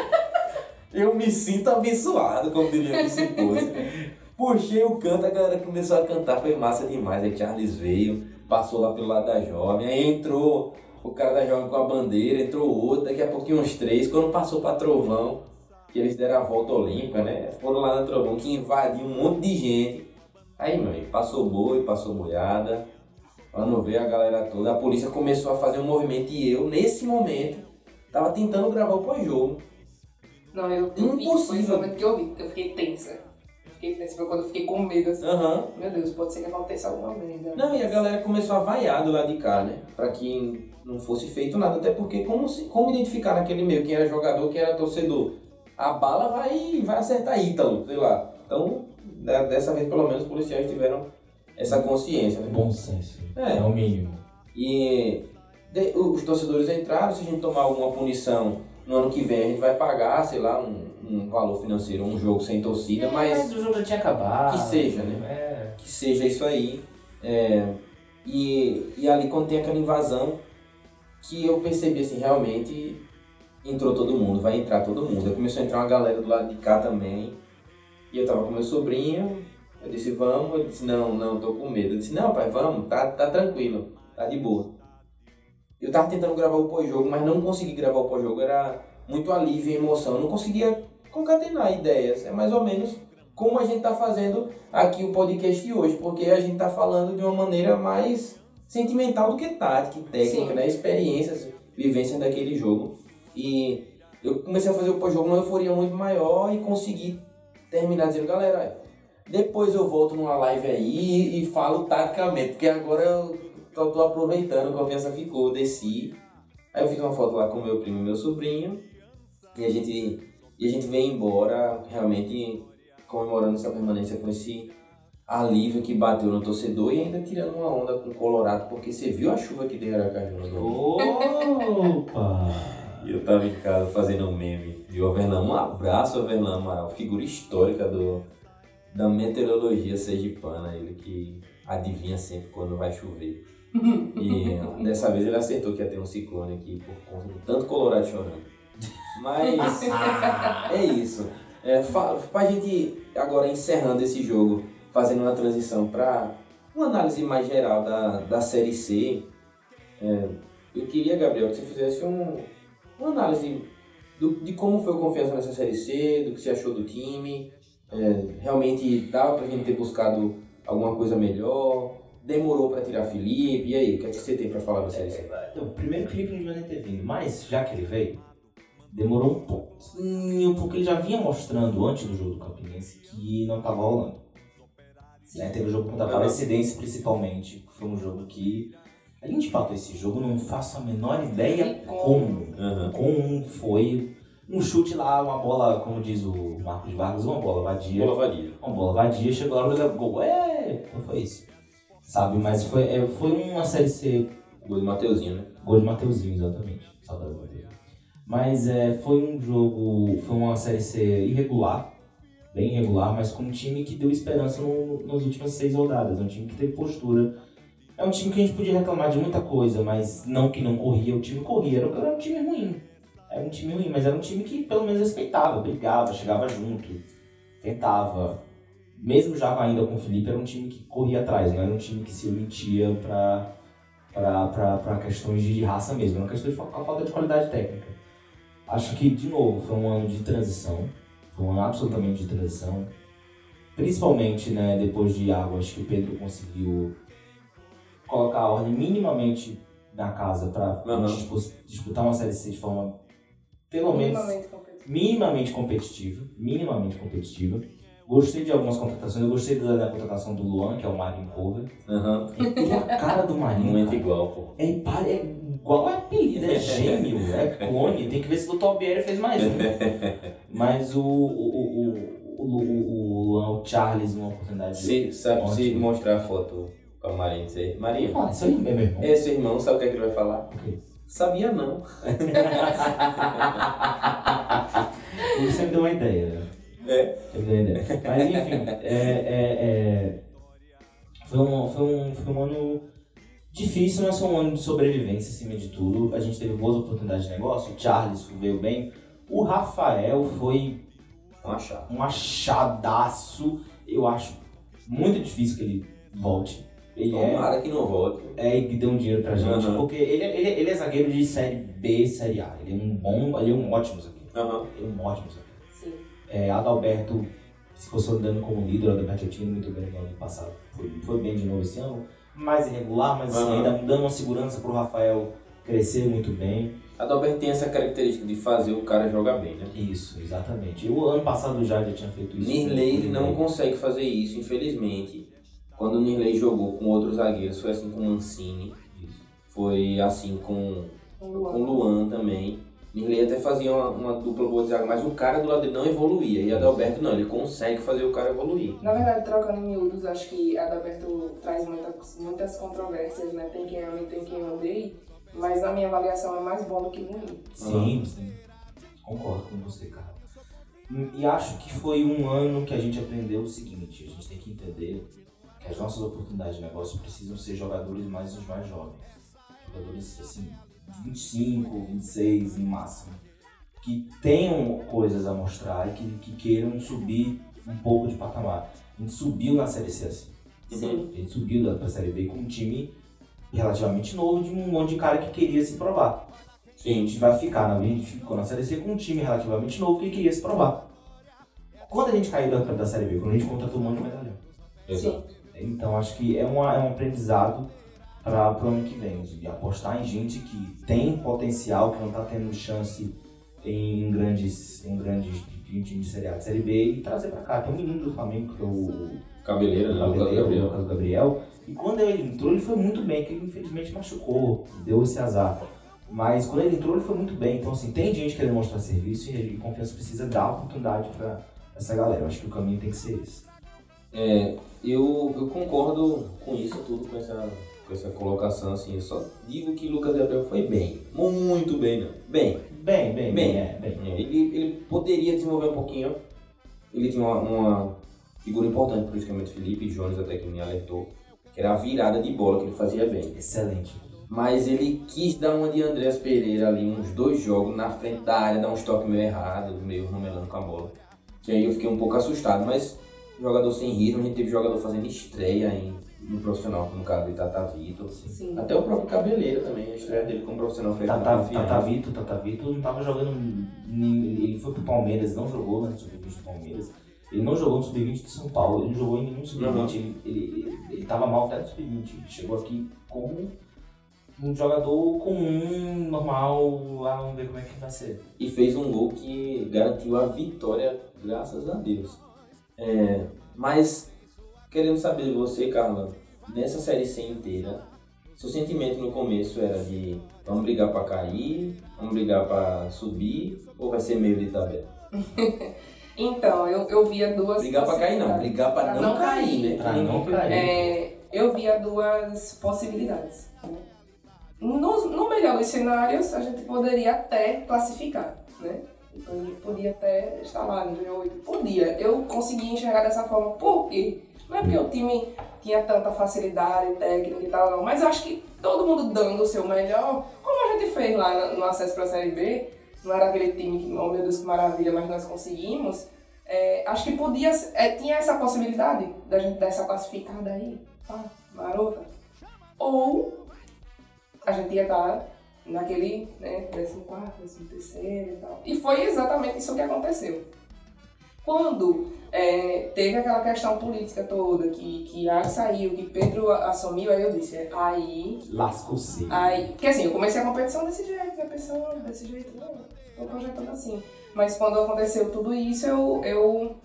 Eu me sinto abençoado, como diria o Psicose. Puxei o canto, a galera começou a cantar, foi massa demais. Aí Charles veio, passou lá pelo lado da jovem, aí entrou o cara da jovem com a bandeira, entrou outro, daqui a pouquinho uns três. Quando passou pra Trovão, que eles deram a volta olímpica, né? Foram lá na Trovão, que invadiu um monte de gente. Aí, meu amigo, passou boi, passou boiada. Quando veio a galera toda, a polícia começou a fazer um movimento e eu, nesse momento, tava tentando gravar o pós-jogo. Não, eu, eu vi, foi Impossível. momento que eu vi. Eu fiquei tensa. Fiquei foi quando eu fiquei com medo, assim. Aham. Meu Deus, pode ser que aconteça alguma merda. Não, e a galera começou a vaiar do lado de cá, né? Pra que não fosse feito nada, até porque como, se, como identificar naquele meio quem era jogador, quem era torcedor? A bala vai, vai acertar Ítalo, sei lá. Então, da- dessa vez pelo menos os policiais tiveram essa consciência, né? Bom senso. É. É, o mínimo. E de- os torcedores entraram, se a gente tomar alguma punição no ano que vem, a gente vai pagar, sei lá, um, um valor financeiro, um jogo sem torcida, mas o jogo já tinha acabado. Que seja, né? É. que seja isso aí. É, e, e ali quando tem aquela invasão, que eu percebi assim, realmente entrou todo mundo, vai entrar todo mundo. Aí começou a entrar uma galera do lado de cá também. E eu tava com meu sobrinho, eu disse, vamos, ele disse, não, não, tô com medo. Eu disse, não, pai, vamos, tá, tá tranquilo, tá de boa. Eu tava tentando gravar o pós-jogo, mas não consegui gravar o pós-jogo, era muito alívio e emoção. Eu não conseguia concatenar ideias. É mais ou menos como a gente tá fazendo aqui o podcast de hoje, porque a gente tá falando de uma maneira mais sentimental do que tática e técnica, Sim. né? Experiências, vivências daquele jogo. E eu comecei a fazer o pós-jogo numa euforia muito maior e consegui terminar dizendo, galera, depois eu volto numa live aí e falo taticamente, porque agora eu tô, tô aproveitando, a confiança ficou, eu desci. Aí eu fiz uma foto lá com meu primo e meu sobrinho. E a gente, e a gente veio embora realmente comemorando essa permanência com esse alívio que bateu no torcedor e ainda tirando uma onda com o Colorado, porque você viu a chuva que deu em Aracaju no domingo. Opa! E eu tava em casa fazendo um meme de Overlan. Um abraço, Overlan Amaral, figura histórica do, da meteorologia sergipana, ele que adivinha sempre quando vai chover. E dessa vez ele acertou que ia ter um ciclone aqui por conta do tanto Colorado chorando. Mas é isso. É, pra gente agora encerrando esse jogo, fazendo uma transição para uma análise mais geral da, da Série C, é, eu queria, Gabriel, que você fizesse um, uma análise do, de como foi o confiança nessa Série C, do que você achou do time. É, realmente dava pra gente ter buscado alguma coisa melhor? Demorou pra tirar Felipe? E aí, o que é que você tem pra falar da Série C? O primeiro clipe não devia nem ter vindo, mas já que ele veio, demorou um pouquinho, porque ele já vinha mostrando antes do jogo do Campinense que não tava rolando. Né, Teve o jogo contra a Aham. Aparecidense, principalmente, que foi um jogo que a gente empatou esse jogo, não faço a menor ideia como? Aham. Como foi um chute lá, uma bola, como diz o Marcos Vargas, uma bola vadia. Bola vadia. Uma bola vadia, chegou lá no gol. É, não foi isso. Sabe, mas foi, é, foi uma série C Gol do Mateuzinho, né? Gol de Mateuzinho, exatamente. Saudade do Mateuzinho. Mas é, foi um jogo, foi uma série C irregular, bem irregular, mas com um time que deu esperança no, nas últimas seis rodadas. É um time que teve postura. É um time que a gente podia reclamar de muita coisa, mas não que não corria, o time corria. Era um time ruim. Era um time ruim, mas era um time que pelo menos respeitava, brigava, chegava junto, tentava. Mesmo já ainda com o Felipe, era um time que corria atrás, não era um time que se omitia pra para questões de raça mesmo, é uma questão de fa- falta de qualidade técnica. Acho que, de novo, foi um ano de transição, foi um ano absolutamente de transição, principalmente né, depois de água, acho que o Pedro conseguiu colocar a ordem minimamente na casa para Aham. disputar uma Série C de forma, pelo menos, Minimamente competitivo. minimamente competitiva, minimamente competitiva. Gostei de algumas contratações, eu gostei da, da contratação do Luan, que é o Marinho Cover. Ele é a cara do Marinho, Muito cara. igual, pô. É, pare- é Qual é apelido? É gêmeo, é clone. Tem que ver se o Dr. Fez mais um. Mas o, o, o, o, o, o, o, o Charles, uma oportunidade de. Se, sabe, se mostrar a foto pra Marinha dizer, Maria, Ah, isso aí é meu irmão. é seu irmão, sabe o que, é que ele vai falar? Ok. Sabia não. Isso me deu uma ideia. É. Me deu uma ideia. Mas enfim, é, é, é, foi, um, foi, um, foi um ano difícil, mas foi um ano de sobrevivência acima de tudo. A gente teve boas oportunidades de negócio, o Charles veio bem. O Rafael foi Um achado. um achadaço. Eu acho muito difícil que ele volte. Ele é, Tomara que não volte. é e que dê um dinheiro pra gente, Aham. porque ele, é- ele, é- ele é zagueiro de série B, série A. Ele é um bom, ele é um ótimo zagueiro. Aham. Ele é um ótimo zagueiro. Sim. É, Adalberto se consolidando como líder, o Adalberto já tinha muito bem no ano passado. Foi, foi bem de novo esse ano, mais irregular, mas assim, Aham. ainda dando uma segurança pro Rafael crescer muito bem. Adalberto tem essa característica de fazer o cara jogar bem, né? Isso, exatamente. E o ano passado Jair já tinha feito isso. Nirley não consegue fazer isso, infelizmente. Quando o Nirley jogou com outros zagueiros, foi assim com o Mancini, Isso. foi assim com Com com o Luan. Luan também. Nirley até fazia uma, uma dupla boa de zaga, mas o cara do lado dele não evoluía. E Adalberto não, ele consegue fazer o cara evoluir. Na verdade, trocando em miúdos, acho que Adalberto traz muita, muitas controvérsias, né? Tem quem ame, tem quem odeie. Mas na minha avaliação é mais bom do que ruim. Sim, sim. Concordo com você, cara. E acho que foi um ano que a gente aprendeu o seguinte, a gente tem que entender que as nossas oportunidades de negócio precisam ser jogadores mais os mais jovens. Jogadores assim, de 25, 26 no máximo. Que tenham coisas a mostrar e que, que queiram subir um pouco de patamar. A gente subiu na Série C assim. Sim. A gente subiu pra Série B com um time relativamente novo de um monte de cara que queria se provar. A gente vai ficar na a gente ficou na Série C com um time relativamente novo que queria se provar. Quando a gente caiu da, da Série B, quando a gente contratou um monte de medalhão. Sim. Então acho que é, uma, é um aprendizado para o ano que vem, de apostar em gente que tem potencial, que não está tendo chance em grandes, em grandes em time de Série A, de Série B e trazer para cá. Tem um menino do Flamengo que é o Cabeleira, né? Lucas Gabriel. Lucas Gabriel. E quando ele entrou, ele foi muito bem, que ele infelizmente machucou, deu esse azar. Mas quando ele entrou, ele foi muito bem. Então, assim, tem gente querendo mostrar serviço e ele, confiança precisa dar oportunidade para essa galera. Eu acho que o caminho tem que ser esse. É, eu, eu concordo com isso tudo, com essa, com essa colocação, assim. Eu só digo que Lucas Gabriel foi bem. Muito bem, não. Bem. Bem, bem, bem, é, bem. Ele, ele poderia desenvolver um pouquinho. Ele tinha uma, uma figura importante, principalmente Felipe e Jones, até que me alertou, que era a virada de bola que ele fazia bem. Excelente. Mas ele quis dar uma de Andreas Pereira ali, uns dois jogos na frente da área, dar uns toques meio errados, meio ramelando com a bola. Que aí eu fiquei um pouco assustado, mas jogador sem ritmo, a gente teve jogador fazendo estreia em, no profissional, como o caso de Tata Vitor. Sim. Até o próprio Cabeleira também, a estreia dele como profissional foi Tata. Tata Vito, Tata Vito não tava jogando. Ele foi pro Palmeiras, não jogou no Sub-20 do Palmeiras. Ele não jogou no Sub-20 de São Paulo, ele não jogou em nenhum Sub-20. Uhum. Ele, ele, ele, tava mal até no Sub-20. Ele chegou aqui como um jogador comum, normal. Ah, vamos ver como é que vai ser. e fez um gol que garantiu a vitória, graças a Deus. É, mas, querendo saber de você, Carla, nessa Série C inteira, seu sentimento no começo era de vamos brigar pra cair, vamos brigar pra subir, ou vai ser meio de tabela? Então, eu, eu via duas Brigar pra cair não, brigar pra, Pra não, não cair, cair. né? Pra não ninguém- cair. É, eu via duas possibilidades. né? No, no melhor dos cenários, a gente poderia até classificar, né? Então, gente podia até estar lá no G8. Podia. Eu conseguia enxergar dessa forma. Por quê? Não é porque o time tinha tanta facilidade técnica e tal, não. Mas eu acho que todo mundo dando o seu melhor, como a gente fez lá no acesso para a Série B, não era aquele time que, oh meu Deus, que maravilha, mas nós conseguimos. É, acho que podia, é, tinha essa possibilidade da gente dar essa classificada aí, pá, marota. Ou a gente ia estar naquele, né, 14, 13 e tal. E foi exatamente isso que aconteceu. Quando é, teve aquela questão política toda, que, que Iago saiu, que Pedro assumiu, aí eu disse, é, aí Lascou-se. Aí, porque assim, eu comecei a competição desse jeito, né? Pensando desse jeito, não, tô projetando assim. Mas quando aconteceu tudo isso, eu, eu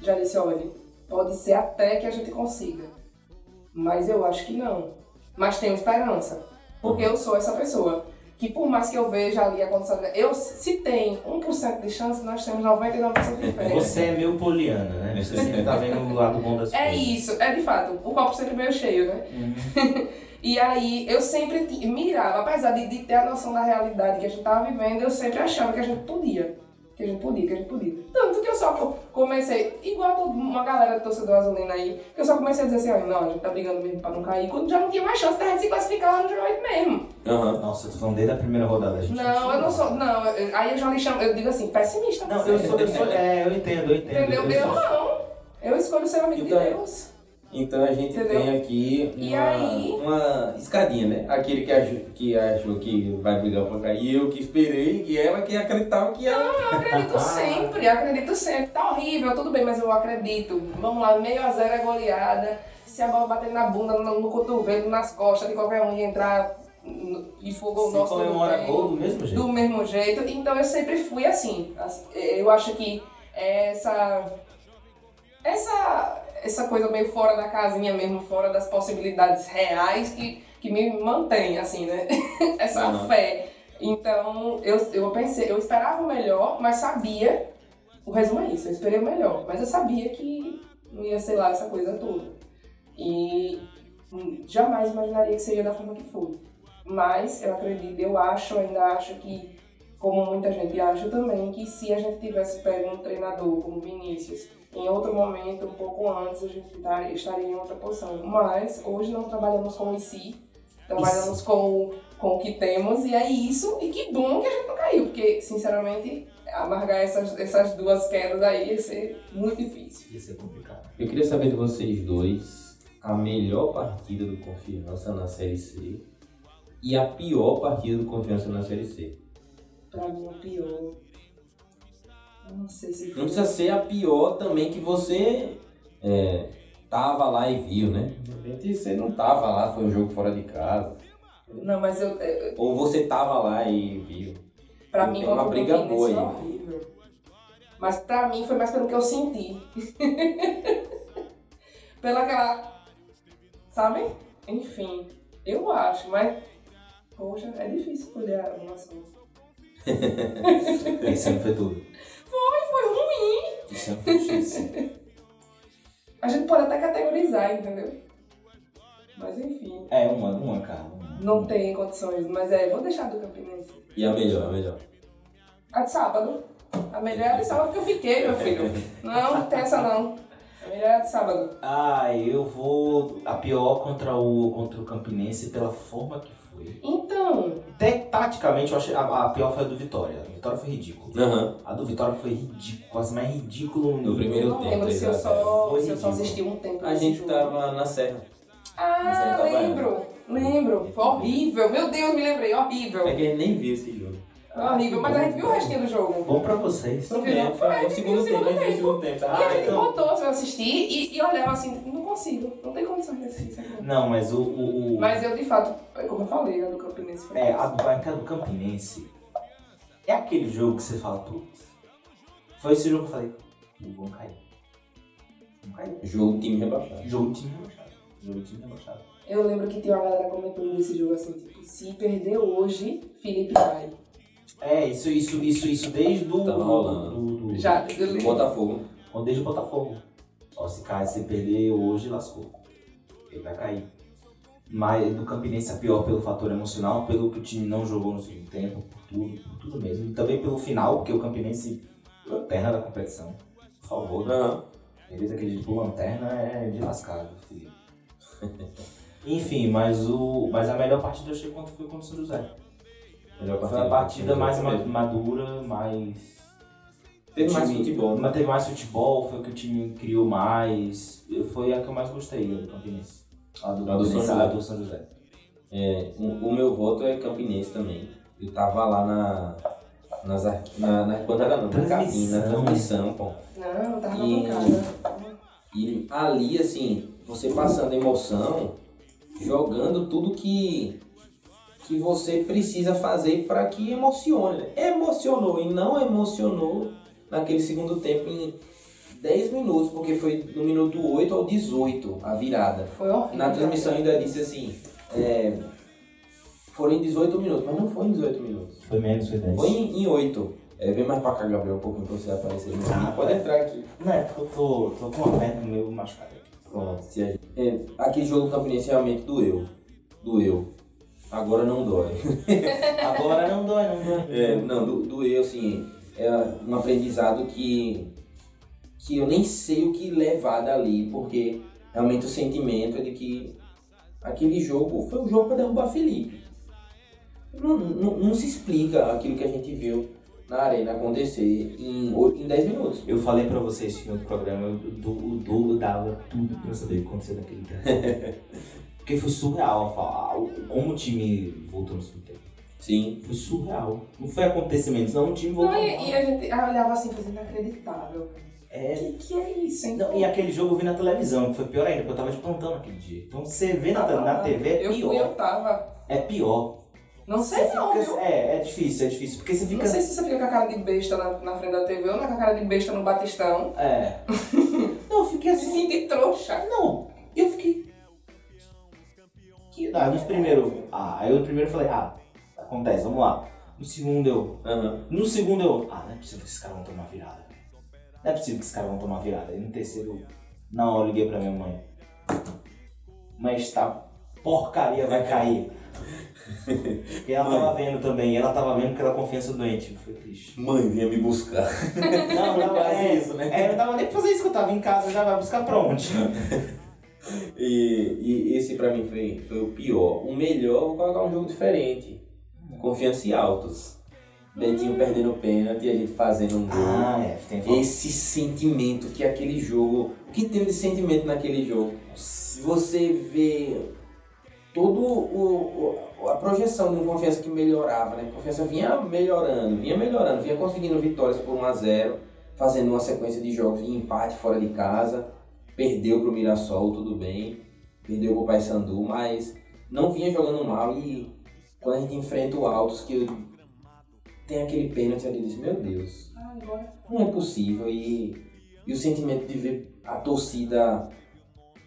já disse, olha, pode ser até que a gente consiga. Mas eu acho que não. Mas tenho esperança. Porque eu sou essa pessoa. Que por mais que eu veja ali acontecendo, eu, se tem 1% de chance, nós temos 99% de fé. Você é meio poliana, né? Você sempre tá vendo o lado bom das É coisas. isso, é de fato, o copo sempre meio cheio, né? Uhum. E aí eu sempre mirava, apesar de, de ter a noção da realidade que a gente tava vivendo, eu sempre achava que a gente podia. Que a gente podia, que a gente podia. Tanto que eu só co- comecei, igual uma galera de torcedor azulina aí, que eu só comecei a dizer assim, ó, não, a gente tá brigando mesmo pra não cair, quando já não tinha mais chance da gente se classificar lá no G8 mesmo. Aham. Nossa, eu tô falando desde a primeira rodada. A gente Não, eu não sou, não, aí eu já lhe chamo, eu digo assim, pessimista. Não, eu sou, eu sou. É, eu entendo, eu entendo. Entendeu? Eu Eu sou- não. Eu escolho ser amigo Então, de Deus. Então a gente Entendeu? tem aqui E uma, uma escadinha, né? Aquele que achou, que achou que vai brigar pra cair, eu que esperei, e ela que acreditava que ela. Eu acredito sempre, acredito sempre. Tá horrível, tudo bem, mas eu acredito. Vamos lá, meio a zero é goleada. Se a bola bater na bunda, no, no cotovelo, nas costas de qualquer um e entrar e for gol Você nosso, comemora bem. gol do mesmo jeito. do mesmo jeito. Então eu sempre fui assim. As- Eu acho que essa essa essa coisa meio fora da casinha mesmo, fora das possibilidades reais que, que me mantém assim, né? essa Uhum. fé. Então eu, eu pensei, eu esperava o melhor, mas sabia. O resumo é isso, eu esperei o melhor, mas eu sabia que não ia ser lá essa coisa toda. E jamais imaginaria que seria da forma que foi. Mas eu acredito, eu acho, ainda acho que, como muita gente acha também, que se a gente tivesse pego um treinador como Vinícius, em outro momento, um pouco antes, a gente estaria estaria em outra posição. Mas hoje não trabalhamos com o si, trabalhamos com, o- com o que temos, e é isso. E que bom que a gente não caiu, porque, sinceramente, amargar essas, essas duas quedas aí ia ser muito difícil. Ia ser complicado. Eu queria saber de vocês dois a melhor partida do Confiança na Série C e a pior partida do Confiança na Série C. Pra mim, o pior. Eu não sei se Não precisa ser a pior também que você é, tava lá e viu, né? De repente você não tava lá, foi um jogo fora de casa. Não, mas eu, eu- Ou você tava lá e viu. pra Tem mim, uma briga Campinense boa foi aí. horrível. Mas pra mim foi mais pelo que eu senti. Pela aquela. Sabe? Enfim, eu acho, mas. Poxa, é difícil escolher a emoção. Esse ano foi tudo. Foi, foi ruim. Foi difícil. A gente pode até categorizar, entendeu? Mas enfim, É, uma, uma, cara. Uma. não tem condições. Mas é, vou deixar do Campinense. E a melhor, a melhor. A de sábado. A melhor é a de sábado que eu fiquei, meu filho. Não, não tem essa não. A melhor é a de sábado. Ah, eu vou a pior contra o, contra o Campinense pela forma que. Então, Até taticamente eu achei a, a pior foi a do Vitória. A Vitória foi ridículo. Aham. A do Vitória foi ridículo, quase mais ridículo No primeiro não tempo, lembro se eu, só, Foi se eu só assisti um tempo A gente jogo. tava na Serra. Ah, Você tava lembro. Lembro. Foi horrível. Meu Deus, me lembrei. Horrível. É que a gente nem viu esse jogo. Horrível. Mas a gente viu o restinho do jogo. Bom pra vocês. Não viu, não? Foi, a gente viu segundo o tempo, a segundo gente viu o tempo. segundo tempo. E a Ah, gente então. botou pra eu assistir e, e olhava assim, não consigo. Não tem condição de assistir isso aqui. Não, mas o. o, o- Mas eu, de fato, como eu falei, a do Campinense foi É, a do, aquela do Campinense é aquele jogo que você fala, putz. Foi esse jogo que eu falei, "Pô, vamos cair. Vamos cair. Jogo time rebaixado. Jogo time rebaixado. Jogo time rebaixado. Eu lembro que tinha uma galera comentando desse jogo assim, tipo, se perder hoje, Felipe vai. É, isso, isso, isso, isso desde do. Tava rolando. do, do, Já, lembro. Botafogo. Desde o Botafogo. Ó, se cair, se perder hoje, lascou. Ele vai cair. Mas do Campinense é pior pelo fator emocional, pelo que o time não jogou no segundo tempo, por tudo, por tudo mesmo. E também pelo final, porque o Campinense lanterna da competição. Por favor, né? Aham. Ele daquele tipo lanterna é de lascado, filho. Enfim, mas, o, mas a melhor partida eu achei quando foi contra o São José. Melhor Foi a partida mais ma- mesmo. madura, mais. Teve mais futebol. né? Mas teve mais futebol, foi o que o time criou mais. Foi a que eu mais gostei a do Campinense. A do, A do São Campinense, José. a do São José. É, o, o meu voto é Campinense também. Eu tava lá na. Nas, ar- na, na bancada não, na cabine, na Transmissão. transmissão, pô. Não, tava na E- bancada. E ali, assim, você passando emoção, jogando tudo que, que você precisa fazer para que emocione. né? Emocionou e não emocionou naquele segundo tempo em 10 minutos, porque foi no minuto 8 ao 18 a virada. Foi horrível. Na transmissão ainda disse assim, é, foram em 18 minutos, mas não foi em 18 minutos. Foi menos, foi 10. Foi em, em 8. É, vem mais pra cá, Gabriel, um pouquinho pra você aparecer. Ah. Pode entrar aqui. Não, é porque eu tô, tô com uma perna meio machucada. Pronto, se a gente... é, aquele jogo do Campinense realmente doeu. Doeu. Agora não dói. Agora não dói, não dói. É, não, do, doeu, assim, é um aprendizado que, que eu nem sei o que levar dali, porque realmente o sentimento é de que aquele jogo foi um jogo para derrubar Felipe. Não, não, não se explica aquilo que a gente viu na arena acontecer em, oito- em 10 minutos. Eu falei pra vocês que no programa o Du dava tudo pra saber o que aconteceu naquele tempo. Porque foi surreal falar o- como o time voltou no segundo tempo. Sim. Foi surreal. Não foi acontecimentos, não. O time voltou. Não, e, e a gente olhava assim, fazendo inacreditável. É, Que que é isso, hein? Não, e aquele jogo eu vi na televisão, que foi pior ainda, porque eu tava de plantão naquele dia. Então você vê na, na TV é Eu pior. fui, eu tava. É pior. Não sei Você não, fica- viu? É, é difícil, é difícil. Porque você fica. Não sei se você fica com a cara de besta na, na frente da TV ou com a cara de besta no Batistão. É. não, eu fiquei assim. sentir trouxa. Não, eu fiquei. Que... Ah, nos primeiros. Ah, aí no primeiro eu falei, ah, acontece, vamos lá. No segundo eu. No segundo eu. Ah, não é possível que esses caras vão tomar virada. Não é possível que esses caras vão tomar virada. E no terceiro, na hora eu liguei pra minha mãe. Mãe, esta porcaria vai cair. E ela tava vendo também, ela tava vendo que era confiança doente. Foi triste. Mãe, vinha me buscar. Não, não, é, isso, né? É, eu tava nem pra fazer isso que eu tava em casa, já vai buscar pra onde? E, e esse pra mim foi, foi o pior. O melhor, vou colocar um jogo diferente. Confiança e altos. Betinho perdendo pênalti e a gente fazendo um gol. Ah, é, tem Esse sentimento que aquele jogo. O que teve de sentimento naquele jogo? Se você vê todo o, o- a projeção de um confiança que melhorava, né? A confiança vinha melhorando, vinha melhorando, vinha conseguindo vitórias por 1 a 0 fazendo uma sequência de jogos de empate fora de casa, perdeu pro Mirassol, tudo bem, perdeu pro Paysandu, mas não vinha jogando mal e quando a gente enfrenta o Altos que tem aquele pênalti ali, diz, meu Deus, não é possível. E, e o sentimento de ver a torcida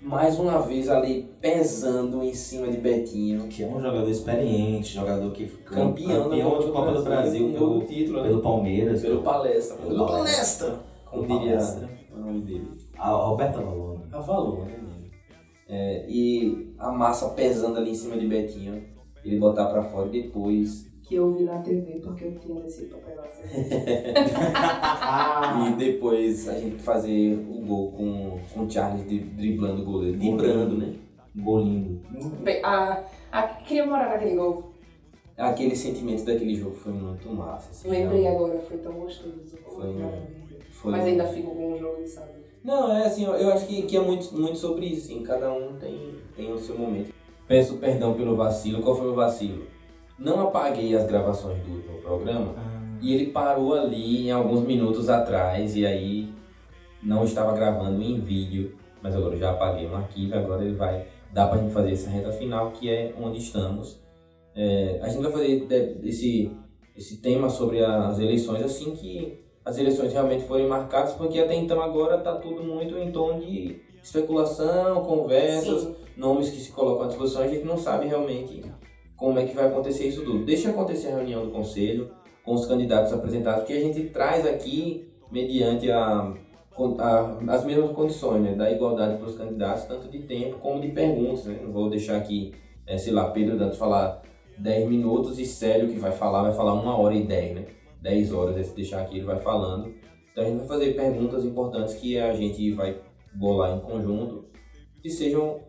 mais uma vez ali pesando em cima de Betinho. Que é um jogador experiente, jogador que foi Campeão, da de Copa do Brasil pelo, título, né? pelo Palmeiras. Pelo Palestra. Pelo Palestra! Como diria Palestra. o nome dele. A Roberta Valone. A valor, né? É, e a massa pesando ali em cima de Betinho. Ele botar pra fora e depois. Que eu vi na TV porque eu tinha pegar você. E depois a gente fazer o gol com, com o Charles de- driblando o goleiro. Driblando, né? Gol lindo. Bem, a, a, queria morar naquele gol. Aquele sentimento daquele jogo foi muito massa. assim, Lembrei realmente. agora, foi tão gostoso. Foi, Foi Mas ainda fico com o jogo, sabe? Não, é assim, eu, eu acho que, que é muito, muito sobre isso, assim, cada um tem, tem o seu momento. Peço perdão pelo vacilo, qual foi o vacilo? Não apaguei as gravações do último programa e ele parou ali em alguns minutos atrás e aí não estava gravando em vídeo, mas agora eu já apaguei um arquivo, agora ele vai dar pra gente fazer essa reta final que é onde estamos. É, a gente vai fazer esse, esse tema sobre as eleições assim que as eleições realmente forem marcadas, porque até então agora está tudo muito em tom de especulação, conversas, Sim. nomes que se colocam à disposição, a gente não sabe realmente como é que vai acontecer isso tudo. Deixa acontecer a reunião do conselho com os candidatos apresentados, que a gente traz aqui mediante a, a- as mesmas condições, né, da igualdade para os candidatos, tanto de tempo como de perguntas. Né? Não vou deixar aqui, eh, sei lá, Pedro Dantas falar 10 minutos e Célio que vai falar, vai falar uma hora e 10, né? 10 horas, se deixar aqui ele vai falando. Então a gente vai fazer perguntas importantes que a gente vai bolar em conjunto, que sejam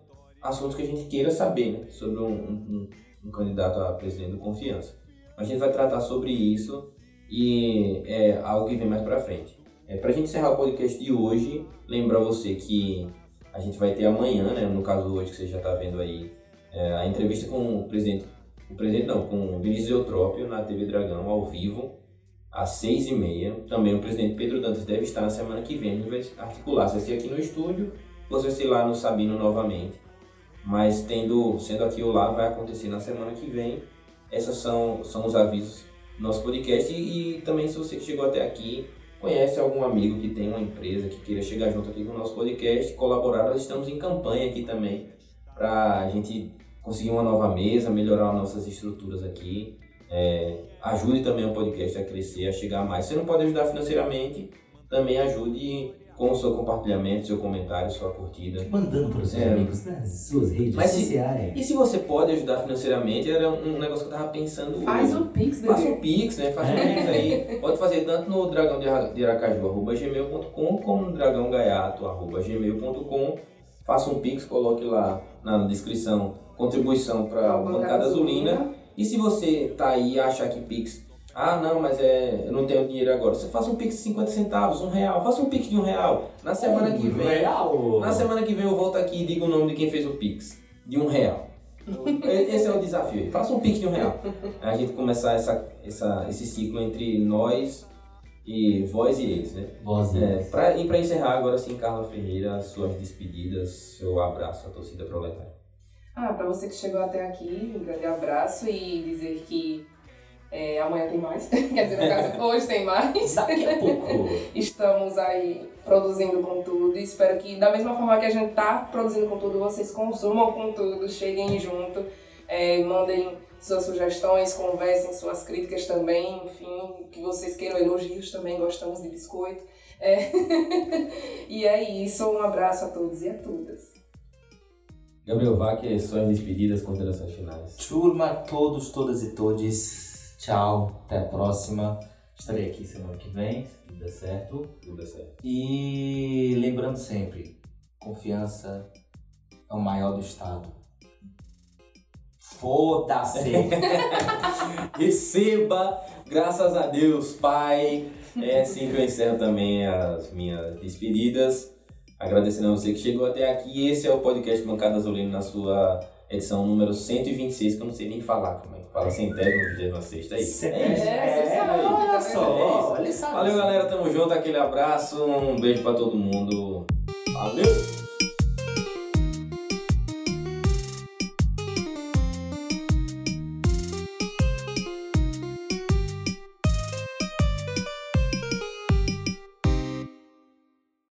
assuntos que a gente queira saber né? sobre um, um- um candidato a presidente do Confiança. A gente vai tratar sobre isso e é algo que vem mais pra frente. É, pra gente encerrar o podcast de hoje, lembrar você que a gente vai ter amanhã, né, no caso hoje que você já tá vendo aí, é, a entrevista com o presidente, o presidente não, com o Vinícius Eutrópio na TV Dragão, ao vivo, às seis e meia. Também o presidente Pedro Dantas deve estar na semana que vem. A gente vai articular se vai ser aqui no estúdio ou se vai ser lá no Sabino novamente. Mas tendo, sendo aqui ou lá, vai acontecer na semana que vem. Essas são, são os avisos do nosso podcast. E, e também se você que chegou até aqui, conhece algum amigo que tem uma empresa que queira chegar junto aqui com o nosso podcast, colaborar, nós estamos em campanha aqui também para a gente conseguir uma nova mesa, melhorar nossas estruturas aqui. É, ajude também o podcast a crescer, a chegar a mais. Se não pode ajudar financeiramente, também ajude com o seu compartilhamento, seu comentário, sua curtida. Mandando para os seus É. amigos nas suas redes Mas se- sociais. E se você pode ajudar financeiramente, era um um negócio que eu tava pensando Faz o Pix, Faça bebê. um Pix, né? Faça um É. Pix aí. Pode fazer tanto no dragão de aracaju, arroba gmail.com, como no dragão gaiato, arroba gmail.com. Faça um Pix, coloque lá na descrição contribuição para a bancada azulina. E se você tá aí e acha que Pix, ah não, mas é, eu não tenho dinheiro agora, você faça um Pix de 50 centavos, um real, faça um Pix de um real. Na semana que vem, Real. na semana que vem eu volto aqui e digo o nome de quem fez o Pix, de um real. Esse é o desafio aí. Faça um Pix de um real. A gente começar essa, essa, esse ciclo entre nós e vós e eles, né? Voz É, pra, e para encerrar agora sim, Carla Ferreira, suas despedidas, seu abraço à torcida proletária. Ah, pra você que chegou até aqui, um grande abraço e dizer que é, amanhã tem mais. Quer dizer, no caso, hoje tem mais. Daqui a pouco. Estamos aí produzindo conteúdo e espero que, da mesma forma que a gente tá produzindo conteúdo, vocês consumam conteúdo, cheguem junto, é, mandem suas sugestões, conversem suas críticas também, enfim, que vocês queiram elogios também, gostamos de biscoito. É. e é isso, um abraço a todos e a todas. Gabriel Vac, suas despedidas, considerações finais. Turma, todos, todas e todes. Tchau. Até a próxima. Estarei aqui semana que vem, se tudo der certo. Tudo dá certo. E lembrando sempre, confiança é o maior do estado. Foda-se! Receba, graças a Deus, Pai. É assim que eu encerro também as minhas despedidas. Agradecendo a você que chegou até aqui. Esse é o podcast Bancada Azulina na sua edição número 126, que eu não sei nem falar como é fala, centésimo, vigésima sexta. É isso. É isso. É, você sabe, olha tá só, ele sabe. Valeu, galera. Tamo junto. Aquele abraço. Um beijo pra todo mundo. Valeu!